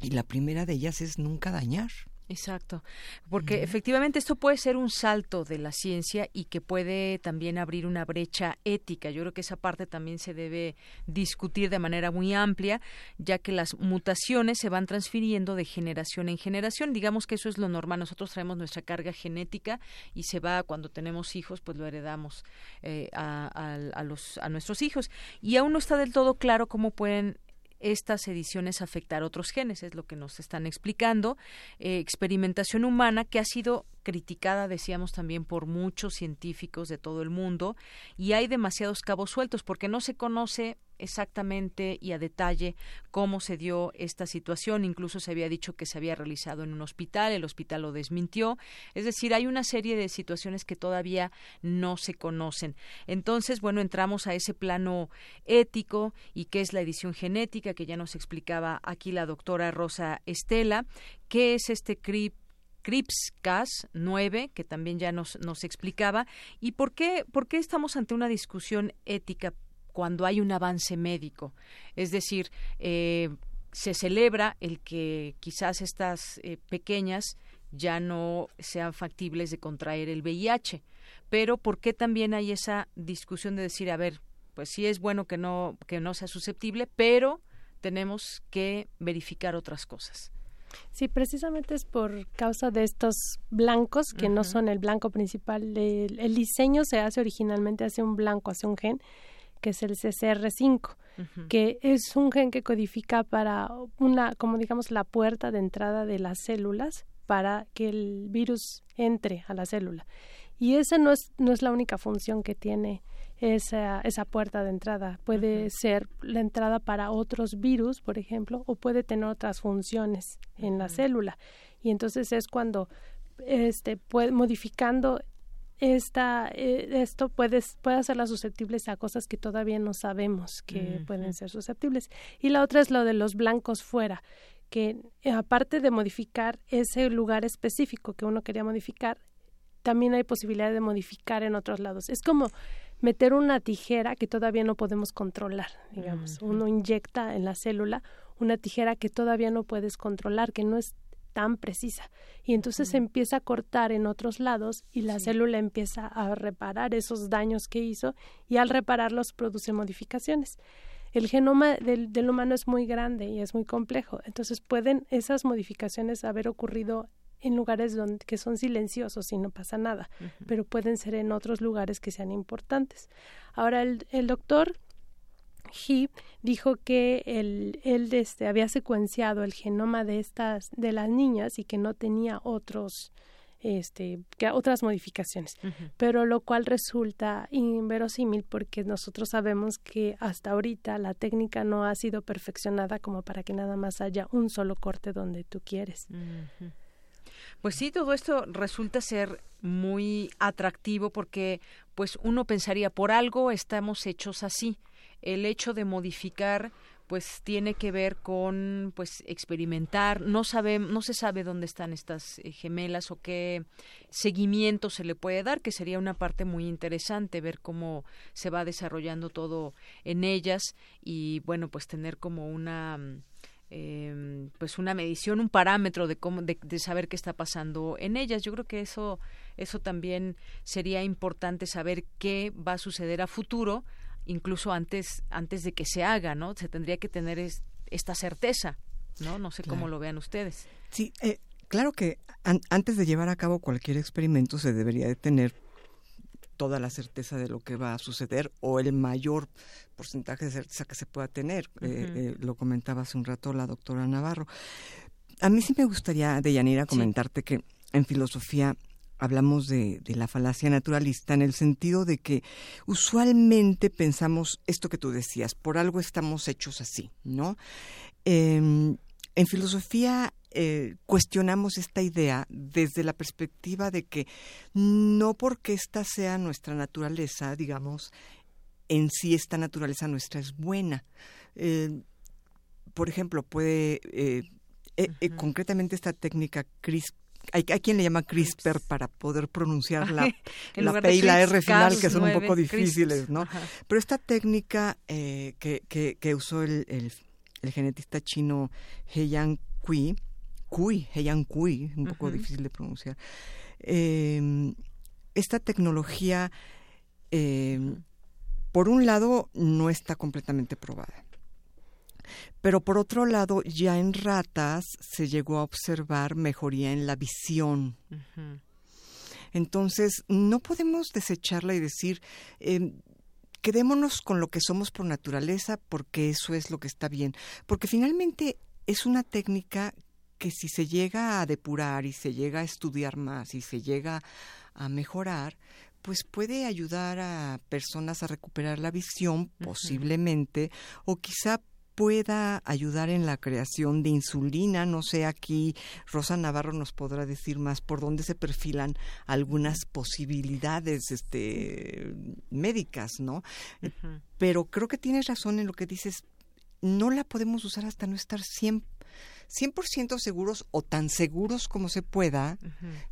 y la primera de ellas es nunca dañar. Exacto, porque efectivamente esto puede ser un salto de la ciencia y que puede también abrir una brecha ética. Yo creo que esa parte también se debe discutir de manera muy amplia, ya que las mutaciones se van transfiriendo de generación en generación. Digamos que eso es lo normal. Nosotros traemos nuestra carga genética y se va cuando tenemos hijos, pues lo heredamos eh, a, a- a los, a nuestros hijos. Y aún no está del todo claro cómo pueden estas ediciones afectar otros genes, es lo que nos están explicando. Eh, experimentación humana que ha sido criticada, decíamos también, por muchos científicos de todo el mundo y hay demasiados cabos sueltos porque no se conoce exactamente y a detalle cómo se dio esta situación. Incluso se había dicho que se había realizado en un hospital, el hospital lo desmintió. Es decir, hay una serie de situaciones que todavía no se conocen. Entonces, bueno, entramos a ese plano ético y qué es la edición genética, que ya nos explicaba aquí la doctora Rosa Estela, qué es este CRIP CRIPS-Cas 9, que también ya nos, nos explicaba, y por qué, por qué estamos ante una discusión ética cuando hay un avance médico. Es decir, eh, se celebra el que quizás estas eh, pequeñas ya no sean factibles de contraer el VIH, pero ¿por qué también hay esa discusión de decir, a ver, pues sí es bueno que no que no sea susceptible, pero tenemos que verificar otras cosas? Sí, precisamente es por causa de estos blancos que no son el blanco principal. El, el diseño se hace originalmente hace un blanco, hace un gen que es el CCR5, Ujú. que es un gen que codifica para una, como digamos, la puerta de entrada de las células para que el virus entre a la célula. Y esa no es, no es la única función que tiene esa, esa puerta de entrada. Puede ser la entrada para otros virus, por ejemplo, o puede tener otras funciones en la célula. Y entonces es cuando este, puede, modificando esta, eh, esto puede, puede hacerlas susceptibles a cosas que todavía no sabemos que pueden ser susceptibles. Y la otra es lo de los blancos fuera, que eh, aparte de modificar ese lugar específico que uno quería modificar, también hay posibilidad de modificar en otros lados. Es como meter una tijera que todavía no podemos controlar, digamos. Uno inyecta en la célula una tijera que todavía no puedes controlar, que no es tan precisa. Y entonces se empieza a cortar en otros lados y la célula empieza a reparar esos daños que hizo y al repararlos produce modificaciones. El genoma del, del humano es muy grande y es muy complejo, entonces pueden esas modificaciones haber ocurrido en lugares donde, que son silenciosos y no pasa nada, pero pueden ser en otros lugares que sean importantes. Ahora, el, el doctor He dijo que él, él este, había secuenciado el genoma de estas de las niñas y que no tenía otros este que otras modificaciones pero lo cual resulta inverosímil porque nosotros sabemos que hasta ahorita la técnica no ha sido perfeccionada como para que nada más haya un solo corte donde tú quieres pues sí todo esto resulta ser muy atractivo porque pues uno pensaría por algo estamos hechos así. El hecho de modificar pues tiene que ver con pues experimentar. No sabe no se sabe dónde están estas eh, gemelas o qué seguimiento se le puede dar que sería una parte muy interesante ver cómo se va desarrollando todo en ellas y bueno pues tener como una eh, pues una medición un parámetro de cómo de, de, saber qué está pasando en ellas yo creo que eso eso también sería importante saber qué va a suceder a futuro incluso antes antes de que se haga, ¿no? Se tendría que tener esta certeza, ¿no? No sé cómo lo vean ustedes. Sí, eh, claro que antes de llevar a cabo cualquier experimento se debería de tener toda la certeza de lo que va a suceder o el mayor porcentaje de certeza que se pueda tener. Eh, eh, lo comentaba hace un rato la doctora Navarro. A mí sí me gustaría, Deyanira, comentarte que en filosofía hablamos de, la falacia naturalista en el sentido de que usualmente pensamos esto que tú decías, por algo estamos hechos así, ¿no? Em, en filosofía eh, cuestionamos esta idea desde la perspectiva de que no porque esta sea nuestra naturaleza, digamos, en sí esta naturaleza nuestra es buena. Eh, por ejemplo, puede eh, concretamente esta técnica CRISP hay, quien le llama CRISPR para poder pronunciar la, [laughs] la P y la R final, que son un poco difíciles, ¿no? Pero esta técnica eh, que, que, usó el, el, genetista chino Heian Kui, Kui, Heian Kui, un poco difícil de pronunciar, em, esta tecnología, em, por un lado, no está completamente probada. Pero por otro lado, ya en ratas se llegó a observar mejoría en la visión. Entonces, no podemos desecharla y decir, eh, quedémonos con lo que somos por naturaleza porque eso es lo que está bien. Porque finalmente es una técnica que si se llega a depurar y se llega a estudiar más y se llega a mejorar, pues puede ayudar a personas a recuperar la visión, posiblemente, o quizá pueda ayudar en la creación de insulina. No sé, aquí Rosa Navarro nos podrá decir más por dónde se perfilan algunas posibilidades este, médicas, ¿no? Pero creo que tienes razón en lo que dices. No la podemos usar hasta no estar siempre 100% seguros o tan seguros como se pueda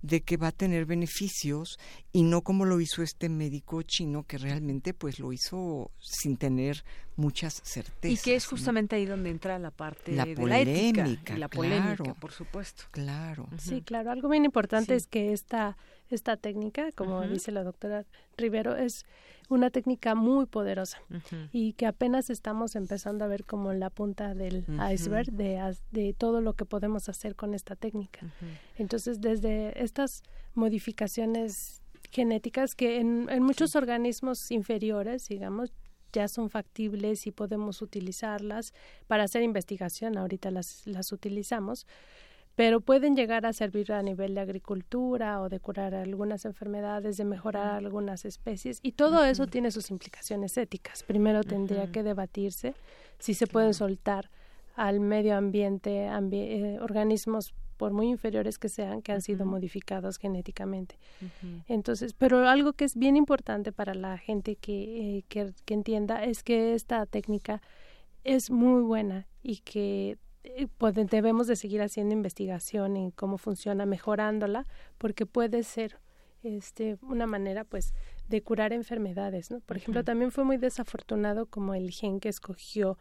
de que va a tener beneficios y no como lo hizo este médico chino que realmente pues lo hizo sin tener muchas certezas. Y que es justamente ahí donde entra la parte la de polémica, la ética, la polémica, por supuesto. Claro. Sí, claro. Algo bien importante es que esta esta técnica, como dice la doctora Rivero, es una técnica muy poderosa y que apenas estamos empezando a ver como la punta del iceberg de, de, todo lo que podemos hacer con esta técnica. Entonces, desde estas modificaciones genéticas que en, en muchos organismos inferiores, digamos, ya son factibles y podemos utilizarlas para hacer investigación, ahorita las, las utilizamos, pero pueden llegar a servir a nivel de agricultura o de curar algunas enfermedades, de mejorar algunas especies y todo eso tiene sus implicaciones éticas. Primero tendría que debatirse si se pueden soltar al medio ambiente eh, organismos por muy inferiores que sean, que han sido modificados genéticamente. Entonces, pero algo que es bien importante para la gente que, eh, que, que entienda es que esta técnica es muy buena y que eh, debemos de seguir haciendo investigación en cómo funciona, mejorándola, porque puede ser este una manera pues de curar enfermedades, ¿no? Por ejemplo, también fue muy desafortunado como el gen que escogió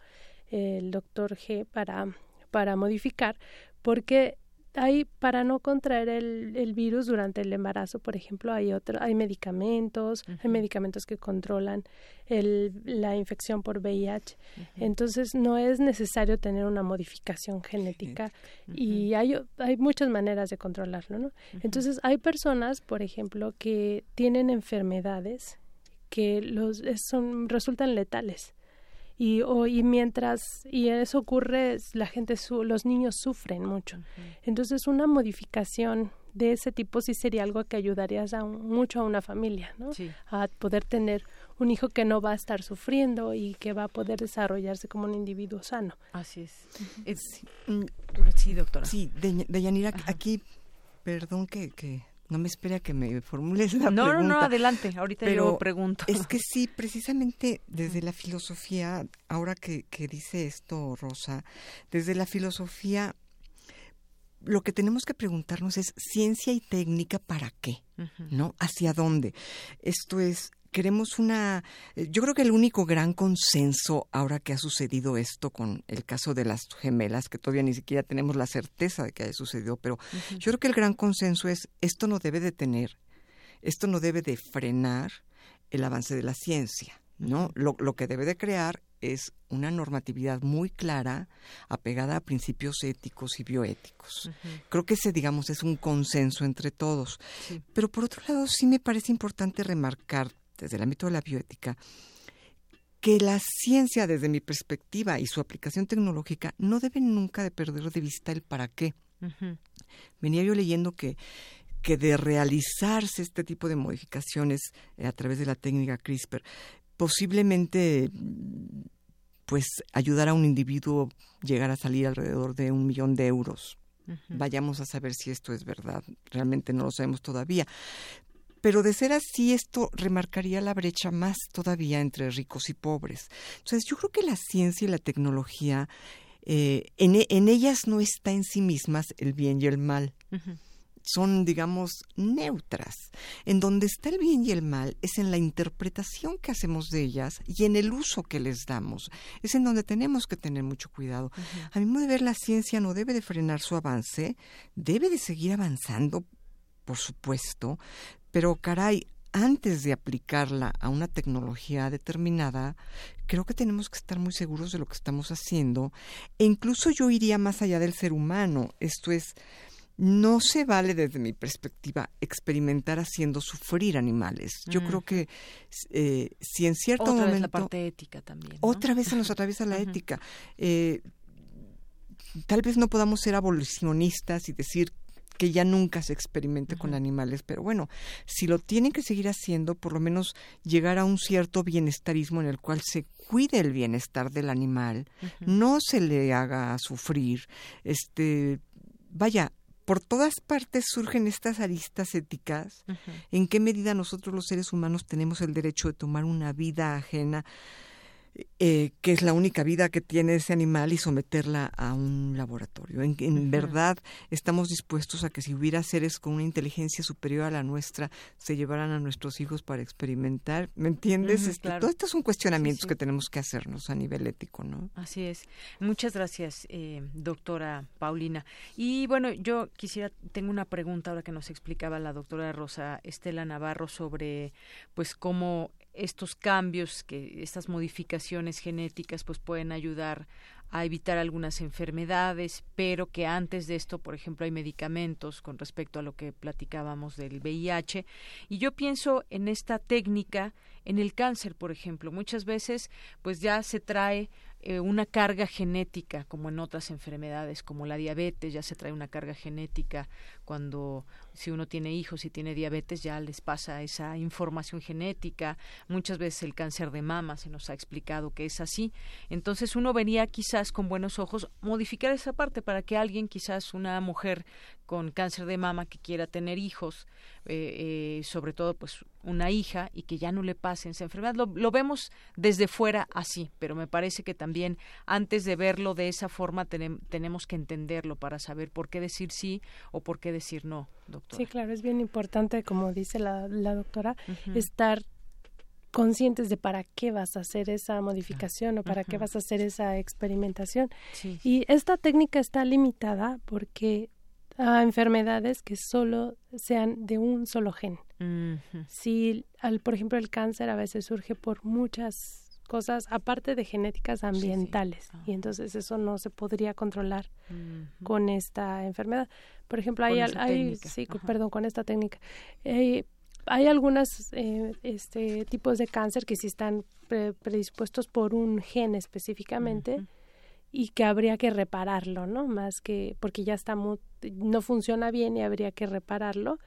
el doctor G para para modificar, porque hay para no contraer el, el, virus durante el embarazo, por ejemplo, hay otro, hay medicamentos, hay medicamentos que controlan el, la infección por VIH. Entonces no es necesario tener una modificación genética y hay, hay muchas maneras de controlarlo, ¿no? Entonces hay personas, por ejemplo, que tienen enfermedades que los son resultan letales y, o, y mientras y eso ocurre la gente los niños sufren mucho. Entonces una modificación de ese tipo sí sería algo que ayudaría a mucho a una familia no a poder tener un hijo que no va a estar sufriendo y que va a poder desarrollarse como un individuo sano. Así es, mm, sí. doctora. Sí de, Yanira aquí perdón que, que no me espera que me formules la no, pregunta. No, no, adelante, ahorita yo pregunto. Es que sí, precisamente desde la filosofía, ahora que, que dice esto Rosa, desde la filosofía lo que tenemos que preguntarnos es ciencia y técnica para qué, ¿no? ¿Hacia dónde? Esto es, queremos una... Eh, yo creo que el único gran consenso ahora que ha sucedido esto con el caso de las gemelas, que todavía ni siquiera tenemos la certeza de que haya sucedido, pero yo creo que el gran consenso es esto no debe detener, esto no debe de frenar el avance de la ciencia, ¿no? lo, lo que debe de crear es una normatividad muy clara, apegada a principios éticos y bioéticos. Creo que ese, digamos, es un consenso entre todos. Pero por otro lado, sí me parece importante remarcar desde el ámbito de la bioética, que la ciencia, desde mi perspectiva y su aplicación tecnológica, no deben nunca de perder de vista el para qué. Venía yo leyendo que, que de realizarse este tipo de modificaciones eh, a través de la técnica CRISPR, posiblemente pues ayudar a un individuo llegar a salir alrededor de un millón de euros. Vayamos a saber si esto es verdad. Realmente no lo sabemos todavía. Pero de ser así, esto remarcaría la brecha más todavía entre ricos y pobres. Entonces, yo creo que la ciencia y la tecnología, eh, en, en, ellas no está en sí mismas el bien y el mal. Son, digamos, neutras. En donde está el bien y el mal es en la interpretación que hacemos de ellas y en el uso que les damos. Es en donde tenemos que tener mucho cuidado. A mi modo de ver, la ciencia no debe de frenar su avance, debe de seguir avanzando, por supuesto, pero caray, antes de aplicarla a una tecnología determinada, creo que tenemos que estar muy seguros de lo que estamos haciendo e incluso yo iría más allá del ser humano. Esto es, no se vale desde mi perspectiva experimentar haciendo sufrir animales. Yo creo que eh, si en cierto otra momento... Vez la parte ética también. Otra vez se nos atraviesa la [laughs] ética. Eh, tal vez no podamos ser abolicionistas y decir que ya nunca se experimente con animales, pero bueno, si lo tienen que seguir haciendo, por lo menos llegar a un cierto bienestarismo en el cual se cuide el bienestar del animal, no se le haga sufrir, este, vaya, por todas partes surgen estas aristas éticas, en qué medida nosotros los seres humanos tenemos el derecho de tomar una vida ajena eh, que es la única vida que tiene ese animal y someterla a un laboratorio. En, verdad estamos dispuestos a que si hubiera seres con una inteligencia superior a la nuestra, se llevaran a nuestros hijos para experimentar. ¿Me entiendes? Este, Todos estos son cuestionamientos que tenemos que hacernos a nivel ético, ¿no? Así es. Muchas gracias, eh, doctora Paulina. Y bueno, yo quisiera, tengo una pregunta ahora que nos explicaba la doctora Rosa Estela Navarro sobre pues cómo estos cambios, que estas modificaciones genéticas, pues pueden ayudar a evitar algunas enfermedades, pero que antes de esto, por ejemplo, hay medicamentos con respecto a lo que platicábamos del VIH. Y yo pienso en esta técnica en el cáncer, por ejemplo. Muchas veces, pues ya se trae eh, una carga genética, como en otras enfermedades, como la diabetes, ya se trae una carga genética cuando si uno tiene hijos y tiene diabetes ya les pasa esa información genética. Muchas veces el cáncer de mama se nos ha explicado que es así. Entonces uno venía quizás con buenos ojos modificar esa parte para que alguien, quizás una mujer con cáncer de mama que quiera tener hijos, eh, eh, sobre todo pues una hija y que ya no le pasen esa enfermedad. Lo, vemos desde fuera así, pero me parece que también antes de verlo de esa forma tenemos que entenderlo para saber por qué decir sí o por qué decir no, doctora. Sí, claro, es bien importante, como dice la, doctora, estar conscientes de para qué vas a hacer esa modificación o para qué vas a hacer esa experimentación. Y esta técnica está limitada porque a enfermedades que solo sean de un solo gen. Si, al, por ejemplo, el cáncer a veces surge por muchas cosas, aparte de genéticas ambientales, y entonces eso no se podría controlar con esta enfermedad. Por ejemplo, hay, hay sí, perdón, con esta técnica. Eh, hay algunos eh, este, tipos de cáncer que sí están predispuestos por un gen específicamente y que habría que repararlo, ¿no? Más que porque ya está no funciona bien y habría que repararlo,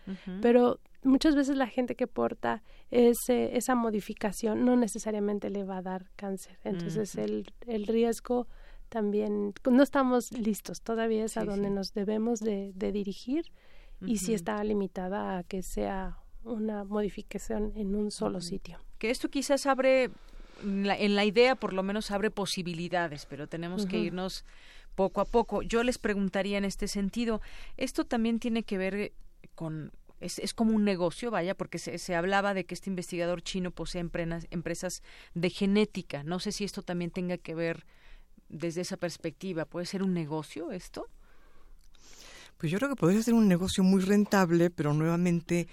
pero muchas veces la gente que porta ese, esa modificación no necesariamente le va a dar cáncer. Entonces el, el riesgo también no estamos listos, todavía es a donde nos debemos de, dirigir y si está limitada a que sea una modificación en un solo sitio. Que esto quizás abre en la idea por lo menos abre posibilidades, pero tenemos que irnos poco a poco. Yo les preguntaría en este sentido, esto también tiene que ver con es, es como un negocio, vaya, porque se, se, hablaba de que este investigador chino posee empresas, empresas de genética. No sé si esto también tenga que ver desde esa perspectiva. ¿Puede ser un negocio esto? Pues yo creo que podría ser un negocio muy rentable, pero nuevamente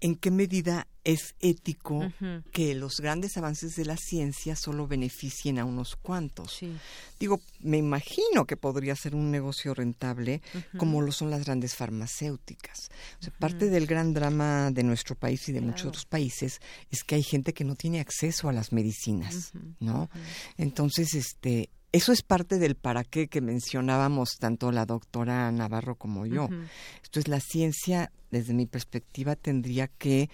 en qué medida es ético que los grandes avances de la ciencia solo beneficien a unos cuantos. Digo, me imagino que podría ser un negocio rentable como lo son las grandes farmacéuticas. O sea, parte del gran drama de nuestro país y de muchos otros países es que hay gente que no tiene acceso a las medicinas, ¿no? Entonces, este, eso es parte del para qué que mencionábamos tanto la doctora Navarro como yo. Esto es la ciencia, desde mi perspectiva, tendría que,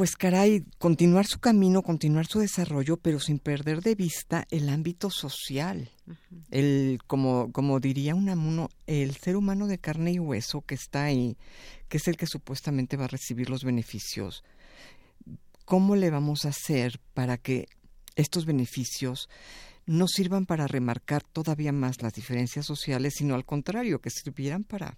pues caray, continuar su camino, continuar su desarrollo, pero sin perder de vista el ámbito social. El, como, como diría un el ser humano de carne y hueso que está ahí, que es el que supuestamente va a recibir los beneficios. ¿Cómo le vamos a hacer para que estos beneficios no sirvan para remarcar todavía más las diferencias sociales, sino al contrario, que sirvieran para,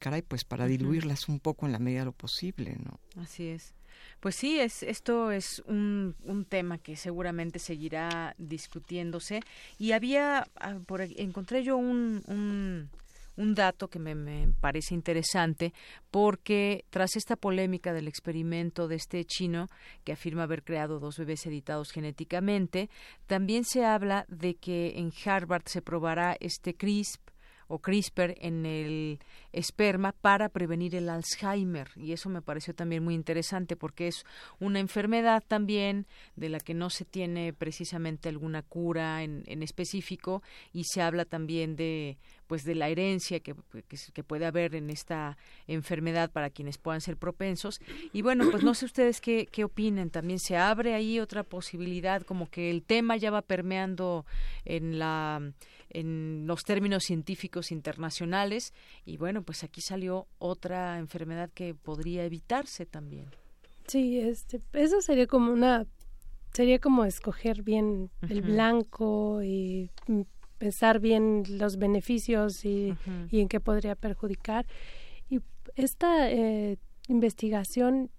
caray, pues para diluirlas un poco en la medida de lo posible, ¿no? Así es. Pues sí, es, esto es un, un tema que seguramente seguirá discutiéndose. Y había, ah, por, encontré yo un, un un dato que me, parece interesante porque tras esta polémica del experimento de este chino que afirma haber creado dos bebés editados genéticamente, también se habla de que en Harvard se probará este CRISP o CRISPR en el esperma para prevenir el Alzheimer. Y eso me pareció también muy interesante porque es una enfermedad también de la que no se tiene precisamente alguna cura en, en específico y se habla también de pues de la herencia que, que, puede haber en esta enfermedad para quienes puedan ser propensos. Y bueno pues no sé ustedes qué, qué opinen. También se abre ahí otra posibilidad como que el tema ya va permeando en la en los términos científicos internacionales y bueno, pues aquí salió otra enfermedad que podría evitarse también. Sí, este, eso sería como una, sería como escoger bien el blanco y pensar bien los beneficios y, y en qué podría perjudicar. Y esta eh, investigación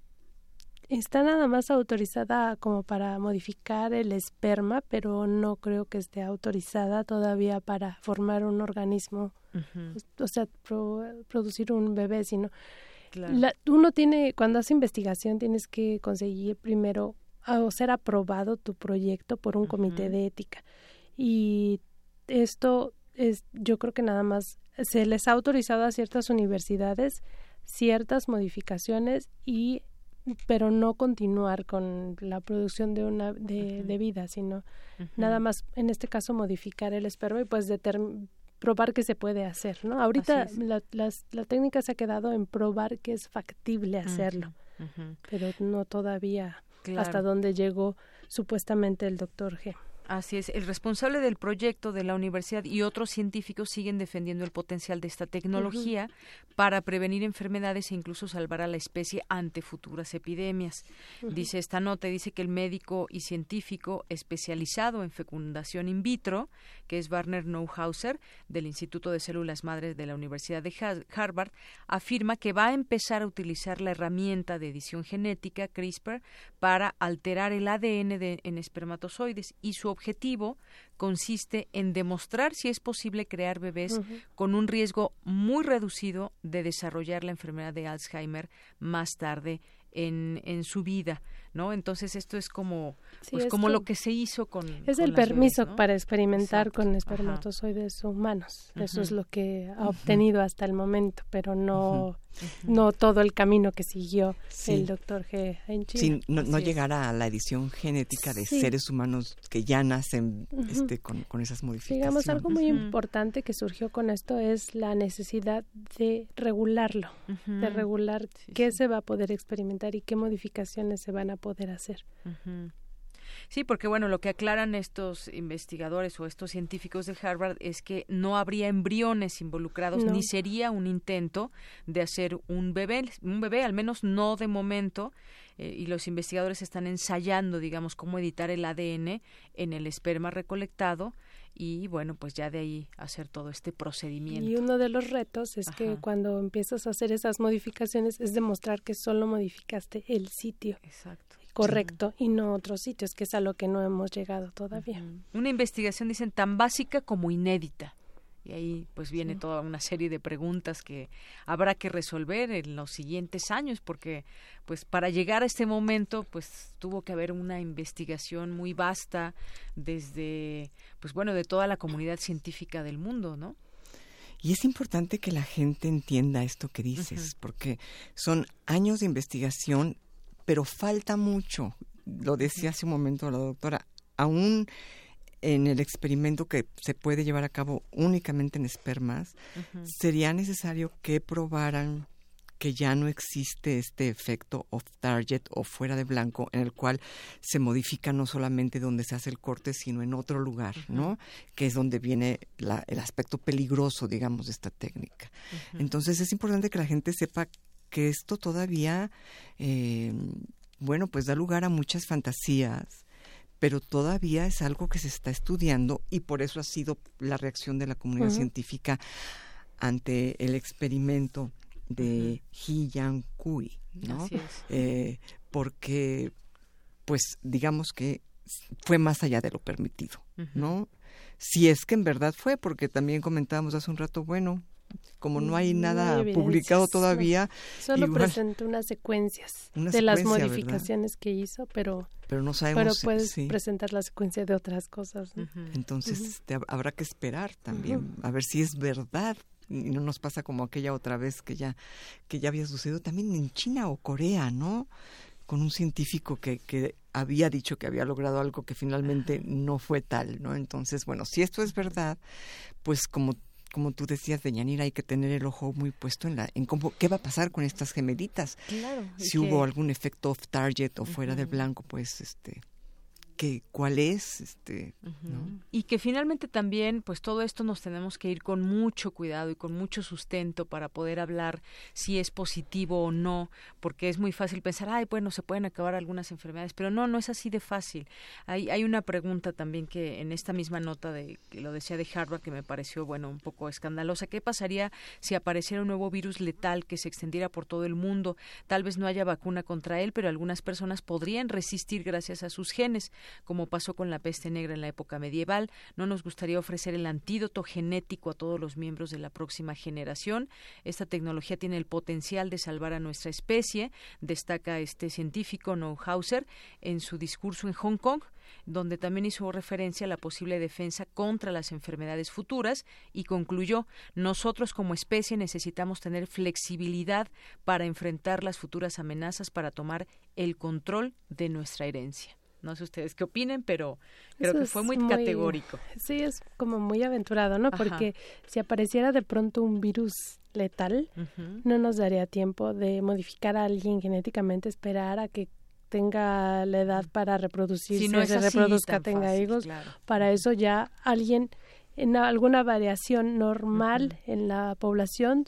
Está nada más autorizada como para modificar el esperma, pero no creo que esté autorizada todavía para formar un organismo, o sea, producir un bebé, sino uno tiene, cuando hace investigación, tienes que conseguir primero o ser aprobado tu proyecto por un comité de ética. Y esto es, yo creo que nada más se les ha autorizado a ciertas universidades ciertas modificaciones y pero no continuar con la producción de una de, de vida, sino nada más en este caso modificar el esperma y pues probar que se puede hacer, ¿no? Ahorita la, la, técnica se ha quedado en probar que es factible hacerlo, pero no todavía hasta donde llegó supuestamente el doctor G. Así es, el responsable del proyecto de la universidad y otros científicos siguen defendiendo el potencial de esta tecnología para prevenir enfermedades e incluso salvar a la especie ante futuras epidemias. Dice esta nota, dice que el médico y científico especializado en fecundación in vitro, que es Werner Neuhauser, del Instituto de Células Madres de la Universidad de Harvard, afirma que va a empezar a utilizar la herramienta de edición genética CRISPR para alterar el ADN de, en espermatozoides y su objetivo consiste en demostrar si es posible crear bebés con un riesgo muy reducido de desarrollar la enfermedad de Alzheimer más tarde en, en su vida. ¿no? Entonces esto es como, pues, como lo que se hizo con... Es el permiso para experimentar con espermatozoides humanos. Eso es lo que ha obtenido hasta el momento, pero no, no todo el camino que siguió el doctor G en China. no, no llegará a la edición genética de seres humanos que ya nacen este, con, con, esas modificaciones. Digamos, algo muy importante que surgió con esto es la necesidad de regularlo, de regular qué se va a poder experimentar y qué modificaciones se van a poder hacer. Sí, porque bueno, lo que aclaran estos investigadores o estos científicos de Harvard es que no habría embriones involucrados ni sería un intento de hacer un bebé, un bebé al menos no de momento. Eh, y los investigadores están ensayando, digamos, cómo editar el ADN en el esperma recolectado y bueno, pues ya de ahí hacer todo este procedimiento. Y uno de los retos es que cuando empiezas a hacer esas modificaciones es demostrar que solo modificaste el sitio. Exacto correcto y no otros sitios, que es a lo que no hemos llegado todavía. Una investigación, dicen, tan básica como inédita. Y ahí pues viene toda una serie de preguntas que habrá que resolver en los siguientes años, porque pues para llegar a este momento pues tuvo que haber una investigación muy vasta desde pues bueno de toda la comunidad científica del mundo, ¿no? Y es importante que la gente entienda esto que dices, porque son años de investigación pero falta mucho. Lo decía hace un momento la doctora, aún en el experimento que se puede llevar a cabo únicamente en espermas, sería necesario que probaran que ya no existe este efecto off target o fuera de blanco en el cual se modifica no solamente donde se hace el corte sino en otro lugar, ¿no? Que es donde viene el aspecto peligroso, digamos, de esta técnica. Entonces es importante que la gente sepa que esto todavía, eh, bueno, pues da lugar a muchas fantasías, pero todavía es algo que se está estudiando y por eso ha sido la reacción de la comunidad científica ante el experimento de He Yang Kui, ¿no? Eh, porque, pues, digamos que fue más allá de lo permitido, ¿no? Si es que en verdad fue, porque también comentábamos hace un rato, bueno, como no hay nada publicado todavía. Solo presentó unas secuencias [laughs] de las modificaciones que hizo, pero pero no sabemos. Pero puedes presentar la secuencia de otras cosas. Entonces habrá que esperar también a ver si es verdad y no nos pasa como aquella otra vez que ya que ya había sucedido también en China o Corea, ¿no? Con un científico que, que había dicho que había logrado algo que finalmente no fue tal, ¿no? Entonces, bueno, si esto es verdad, pues como como tú decías, de Yanira, hay que tener el ojo muy puesto en, la, en cómo, qué va a pasar con estas gemelitas. si hubo algún efecto off target o fuera del blanco, pues este que cuál es este y que finalmente también pues todo esto nos tenemos que ir con mucho cuidado y con mucho sustento para poder hablar si es positivo o no porque es muy fácil pensar ay bueno se pueden acabar algunas enfermedades pero no no es así de fácil. Hay hay una pregunta también que en esta misma nota de que lo decía de Harvard que me pareció bueno un poco escandalosa qué pasaría si apareciera un nuevo virus letal que se extendiera por todo el mundo tal vez no haya vacuna contra él pero algunas personas podrían resistir gracias a sus genes como pasó con la peste negra en la época medieval. No nos gustaría ofrecer el antídoto genético a todos los miembros de la próxima generación. Esta tecnología tiene el potencial de salvar a nuestra especie, destaca este científico Neuhauser en su discurso en Hong Kong donde también hizo referencia a la posible defensa contra las enfermedades futuras y concluyó, nosotros como especie necesitamos tener flexibilidad para enfrentar las futuras amenazas para tomar el control de nuestra herencia. No sé ustedes qué opinen, pero creo que fue muy, categórico. Sí, es como muy aventurado, ¿no? Porque si apareciera de pronto un virus letal, no nos daría tiempo de modificar a alguien genéticamente, esperar a que tenga la edad para reproducirse, si no se reproduzca, tenga hijos. Para eso ya alguien en alguna variación normal en la población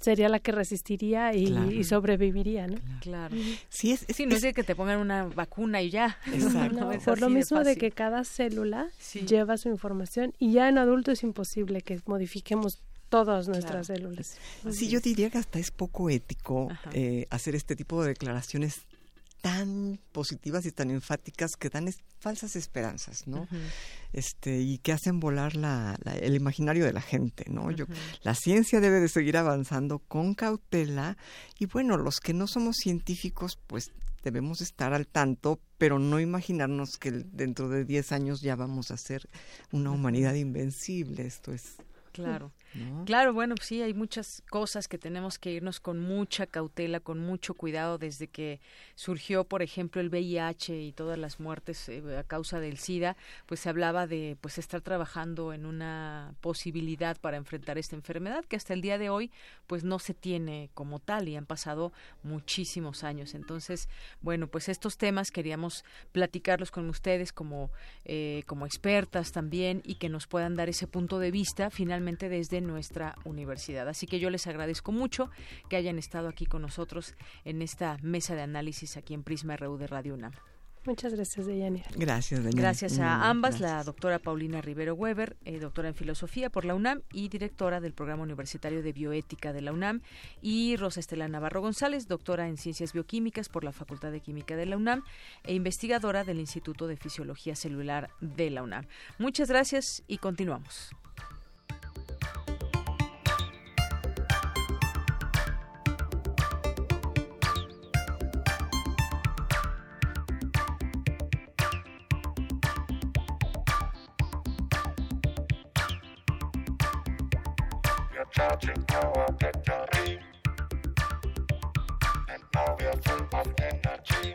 sería la que resistiría y, sobreviviría, ¿no? Claro. Sí, es, no es de que te pongan una vacuna y ya. [laughs] Exacto. por lo mismo de, que cada célula lleva su información y ya en adulto es imposible que modifiquemos todas nuestras células. Sí, yo diría que hasta es poco ético eh, hacer este tipo de declaraciones tan positivas y tan enfáticas que dan falsas esperanzas, ¿no? Este y que hacen volar la, el imaginario de la gente, ¿no? Yo, la ciencia debe de seguir avanzando con cautela y bueno, los que no somos científicos, pues debemos estar al tanto, pero no imaginarnos que dentro de 10 años ya vamos a ser una humanidad invencible. Esto es Claro. Claro, bueno, pues sí, hay muchas cosas que tenemos que irnos con mucha cautela, con mucho cuidado desde que surgió, por ejemplo, el VIH y todas las muertes eh, a causa del SIDA, pues se hablaba de pues estar trabajando en una posibilidad para enfrentar esta enfermedad que hasta el día de hoy pues no se tiene como tal y han pasado muchísimos años. Entonces, bueno, pues estos temas queríamos platicarlos con ustedes como eh, como expertas también y que nos puedan dar ese punto de vista finalmente desde nuestra universidad. Así que yo les agradezco mucho que hayan estado aquí con nosotros en esta mesa de análisis aquí en Prisma RU de Radio UNAM. Muchas gracias, Deyanira. Gracias, Deyanira. Gracias a mm, ambas, la doctora Paulina Rivero Weber, eh, doctora en Filosofía por la UNAM y directora del Programa Universitario de Bioética de la UNAM, y Rosa Estela Navarro González, doctora en Ciencias Bioquímicas por la Facultad de Química de la UNAM e investigadora del Instituto de Fisiología Celular de la UNAM. Muchas gracias y continuamos. Charging battery. And now we are full of energy.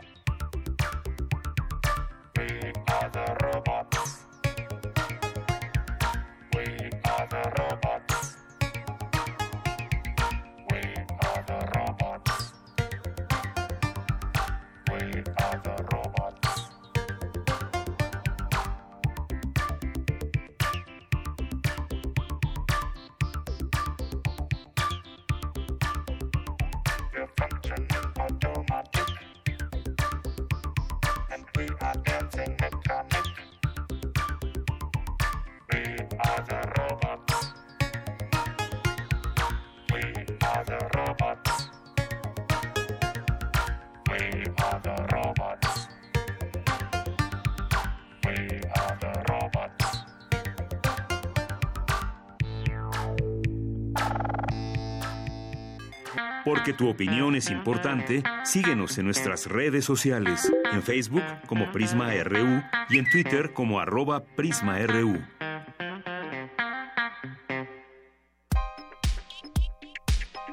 Porque tu opinión es importante, síguenos en nuestras redes sociales, en Facebook como Prisma RU y en Twitter como arroba PrismaRU.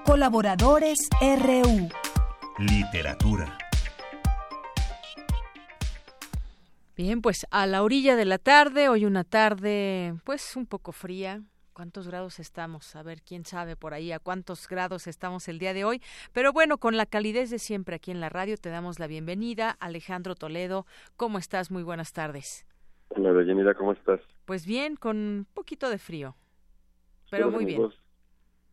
Colaboradores RU. Literatura. Bien, pues a la orilla de la tarde, hoy una tarde pues un poco fría. ¿Cuántos grados estamos? A ver, quién sabe por ahí a cuántos grados estamos el día de hoy. Pero bueno, con la calidez de siempre aquí en la radio te damos la bienvenida. Alejandro Toledo, ¿cómo estás? Muy buenas tardes. Hola, Deyanira, ¿cómo estás? Pues bien, con un poquito de frío, pero Espero muy bien. voz-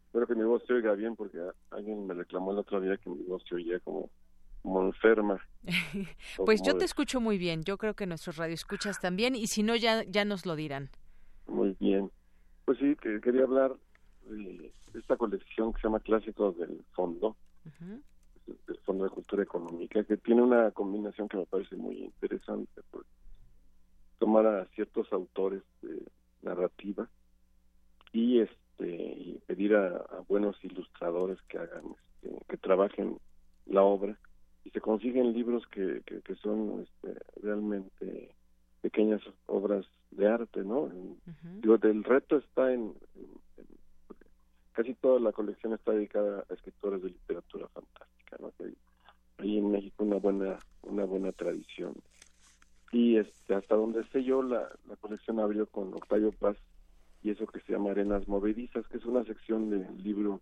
espero que mi voz se oiga bien porque alguien me reclamó el otro día que mi voz se oía como, como enferma. [laughs] Pues como yo te escucho muy bien. Yo creo que nuestros radioescuchas también y si no ya ya nos lo dirán. Muy bien. Pues sí, que quería hablar de esta colección que se llama Clásicos del Fondo, del Fondo de Cultura Económica, que tiene una combinación que me parece muy interesante. Por tomar a ciertos autores de narrativa y este y pedir a, a buenos ilustradores que hagan este, que trabajen la obra y se consiguen libros que, que, que son este, realmente pequeñas obras de arte, ¿no? Digo, el reto está en, en- casi toda la colección está dedicada a escritores de literatura fantástica, ¿no? Que hay, hay en México una buena una buena tradición y este hasta donde sé yo la, la colección abrió con Octavio Paz y eso que se llama Arenas Movedizas, que es una sección del libro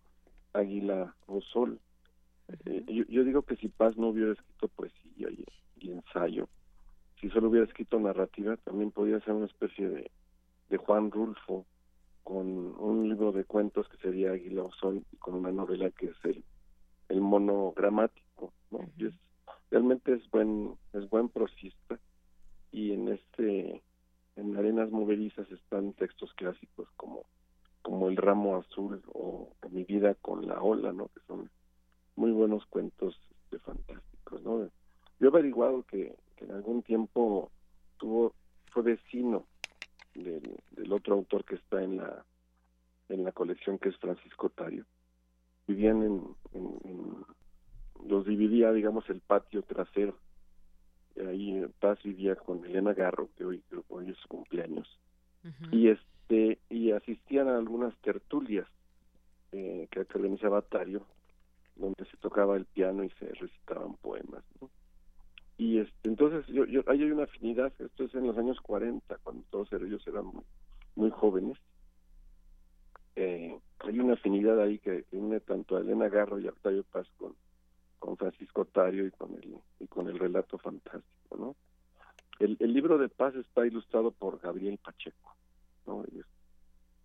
Águila o Sol. Eh, yo, yo digo que si Paz no hubiera escrito poesía y, y ensayo, si solo hubiera escrito narrativa, también podría ser una especie de, de Juan Rulfo con un libro de cuentos que sería Águila o Sol y con una novela que es el, el monogramático, ¿no? Y es, realmente es buen es buen prosista y en este en Arenas Movedizas están textos clásicos como como El ramo azul o Mi vida con la ola, ¿no? Que son muy buenos cuentos este, fantásticos, ¿no? Yo he averiguado que, que en algún tiempo tuvo fue vecino del, del otro autor que está en la en la colección que es Francisco Tario. Vivían en, en- en- los dividía, digamos, el patio trasero. Y ahí Paz vivía con Elena Garro, que hoy, hoy es su cumpleaños. Y este y asistían a algunas tertulias eh, que, que organizaba Tario, donde se tocaba el piano y se recitaban poemas. ¿no? Y este, entonces yo, yo, ahí hay una afinidad, esto es en los años 40, cuando todos ellos eran muy, jóvenes. Eh, hay una afinidad ahí que, une tanto a Elena Garro y a Octavio Paz con, con Francisco Tario y con el y con el relato fantástico, ¿no? El, libro de Paz está ilustrado por Gabriel Pacheco, ¿no? Y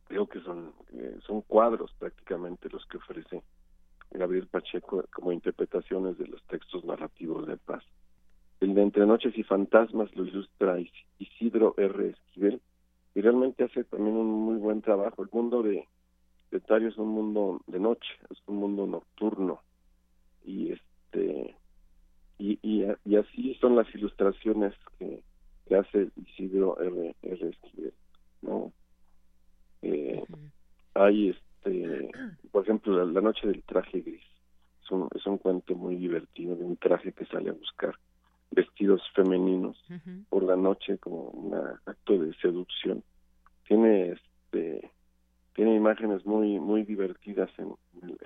creo que son eh, son cuadros prácticamente los que ofrece Gabriel Pacheco como interpretaciones de los textos narrativos de Paz. El de Entre Noches y Fantasmas lo ilustra Is- Isidro R. Esquivel y realmente hace también un muy buen trabajo. El mundo de, de Tario es un mundo de noche, es un mundo nocturno y este y, y, y así son las ilustraciones que, que hace Isidro R. R. Esquivel, ¿no? Eh, hay este por ejemplo la, la noche del traje gris es un, es un cuento muy divertido de un traje que sale a buscar vestidos femeninos por la noche como un acto de seducción tiene este tiene imágenes muy muy divertidas en,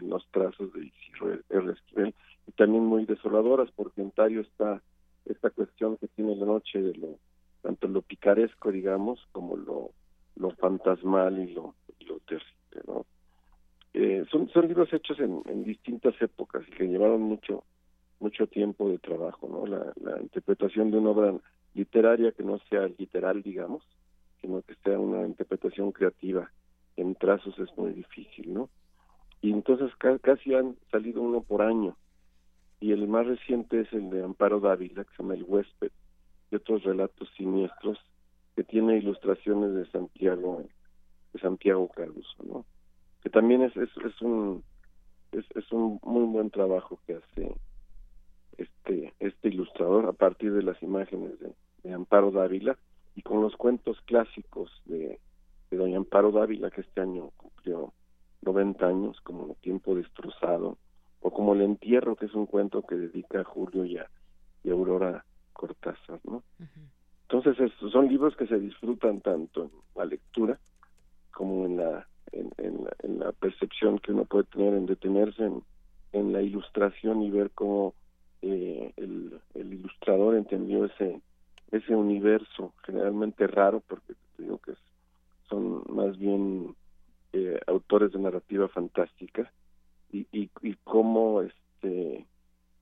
los trazos de Isidro R. Esquivel y también muy desoladoras porque en Tario está esta cuestión que tiene la noche de lo tanto lo picaresco digamos como lo lo fantasmal y lo, y lo terrible ¿no? Eh, son son libros hechos en, en distintas épocas y que llevaron mucho mucho tiempo de trabajo no la, la interpretación de una obra literaria que no sea literal digamos sino que sea una interpretación creativa en trazos es muy difícil no y entonces ca- casi han salido uno por año. Y el más reciente es el de Amparo Dávila que se llama El huésped y otros relatos siniestros que tiene ilustraciones de Santiago de Santiago Caruso no que también es es, es un es un muy buen trabajo que hace este este ilustrador a partir de las imágenes de, de Amparo Dávila y con los cuentos clásicos de, de doña Amparo Dávila que este año cumplió 90 años como Tiempo destrozado o como El entierro que es un cuento que dedica a Julio y a, y a Aurora Cortázar ¿no? entonces es- son libros que se disfrutan tanto en la lectura como en la en, en la, en la percepción que uno puede tener en detenerse en, en la ilustración y ver cómo eh, el, el ilustrador entendió ese ese universo generalmente raro porque te digo que son más bien eh, autores de narrativa fantástica y, y, y cómo este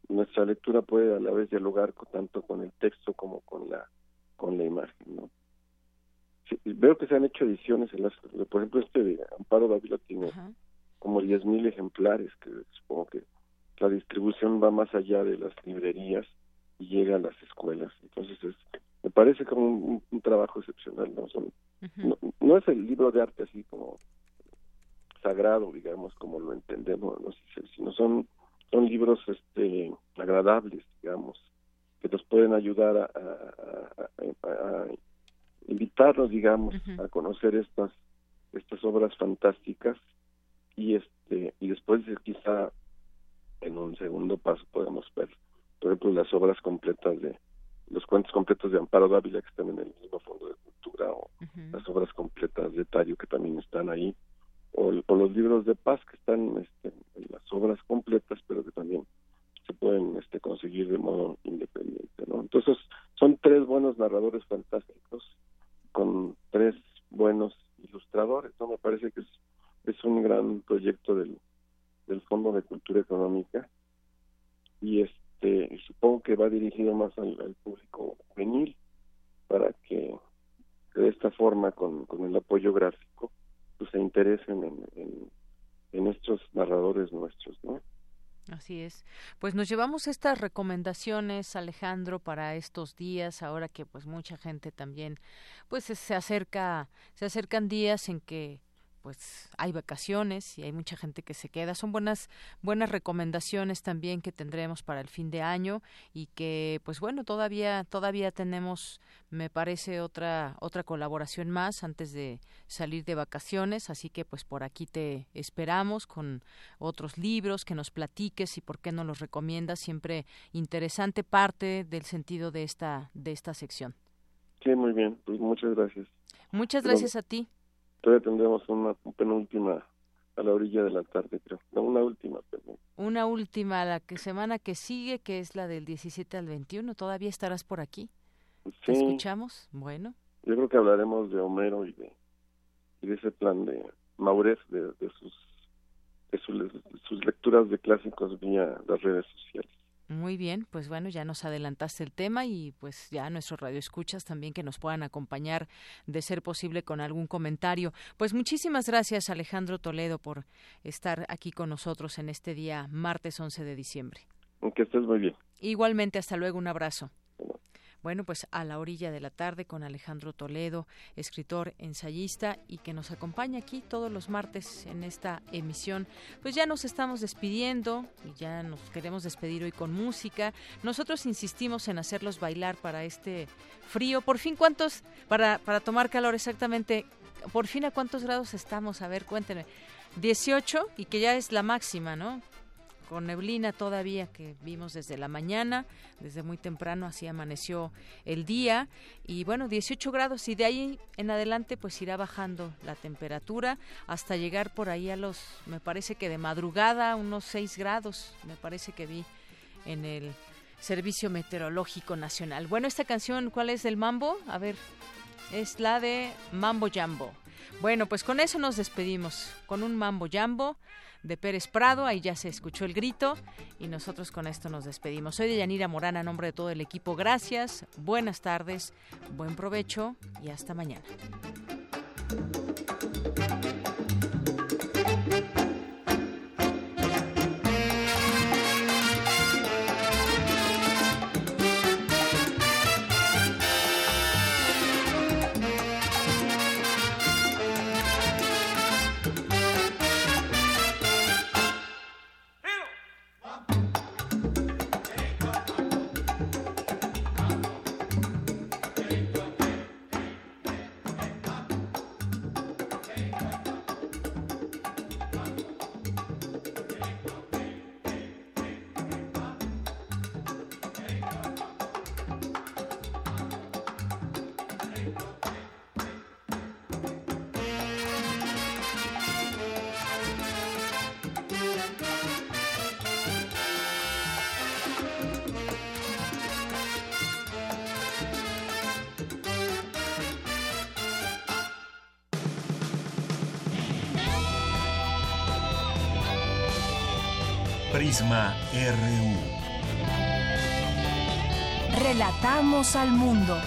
nuestra lectura puede a la vez dialogar con- tanto con el texto como con la con la imagen no Sí, veo que se han hecho ediciones en las por ejemplo este de Amparo Dávila tiene como 10.000 ejemplares que supongo que la distribución va más allá de las librerías y llega a las escuelas. Entonces es me parece como un, un trabajo excepcional no son no, no es el libro de arte así como sagrado digamos como lo entendemos ¿no? Si- sino son son libros este agradables digamos que nos pueden ayudar a, a- a- a- a invitarnos digamos a conocer estas estas obras fantásticas y este y después eh, quizá en un segundo paso podemos ver por ejemplo las obras completas de los cuentos completos de Amparo Dávila que están en el mismo Fondo de Cultura o las obras completas de Tario que también están ahí o, los libros de paz que están este, en las obras completas pero que también se pueden este, conseguir de modo independiente no entonces son tres buenos narradores fantásticos con tres buenos ilustradores no me parece que es, es un gran proyecto del del Fondo de Cultura Económica y este supongo que va dirigido más al, público juvenil para que de esta forma con, con el apoyo gráfico pues se interesen en, en, estos narradores nuestros no Así es. Pues nos llevamos estas recomendaciones, Alejandro, para estos días, ahora que pues mucha gente también pues se acerca, se acercan días en que pues hay vacaciones y hay mucha gente que se queda. Son buenas buenas recomendaciones también que tendremos para el fin de año y que pues bueno, todavía todavía tenemos me parece otra otra colaboración más antes de salir de vacaciones, así que pues por aquí te esperamos con otros libros que nos platiques y por qué no los recomiendas, siempre interesante parte del sentido de esta de esta sección. Sí, muy bien, pues muchas gracias. Muchas gracias a ti todavía tendremos una penúltima a la orilla de la tarde, creo. No, una última, perdón. Una última, la que semana que sigue, que es la del 17 al 21. ¿Todavía estarás por aquí? Sí. escuchamos? Bueno. Yo creo que hablaremos de Homero y de, y de ese plan de Maurez, de, de sus, de sus lecturas de clásicos vía las redes sociales. Muy bien, pues bueno, ya nos adelantaste el tema y pues ya nuestros radioescuchas también que nos puedan acompañar de ser posible con algún comentario. Pues muchísimas gracias Alejandro Toledo por estar aquí con nosotros en este día martes 11 de diciembre. Que estés muy bien. Igualmente, hasta luego, un abrazo. Bueno, pues a la orilla de la tarde con Alejandro Toledo, escritor, ensayista y que nos acompaña aquí todos los martes en esta emisión. Pues ya nos estamos despidiendo y ya nos queremos despedir hoy con música. Nosotros insistimos en hacerlos bailar para este frío. Por fin, ¿cuántos? Para, para tomar calor exactamente. Por fin, ¿a cuántos grados estamos? A ver, cuéntenme. 18 y que ya es la máxima, ¿no? Con neblina todavía que vimos desde la mañana, desde muy temprano así amaneció el día y bueno, 18 grados y de ahí en adelante pues irá bajando la temperatura hasta llegar por ahí a los, me parece que de madrugada unos 6 grados, me parece que vi en el Servicio Meteorológico Nacional. Bueno, esta canción, ¿cuál es del mambo? A ver, es la de Mambo Jambo. Bueno, pues con eso nos despedimos, con un Mambo Jambo de Pérez Prado, ahí ya se escuchó el grito y nosotros con esto nos despedimos. Soy de Yanira Morana, a nombre de todo el equipo, gracias, buenas tardes, buen provecho y hasta mañana. Relatamos al mundo.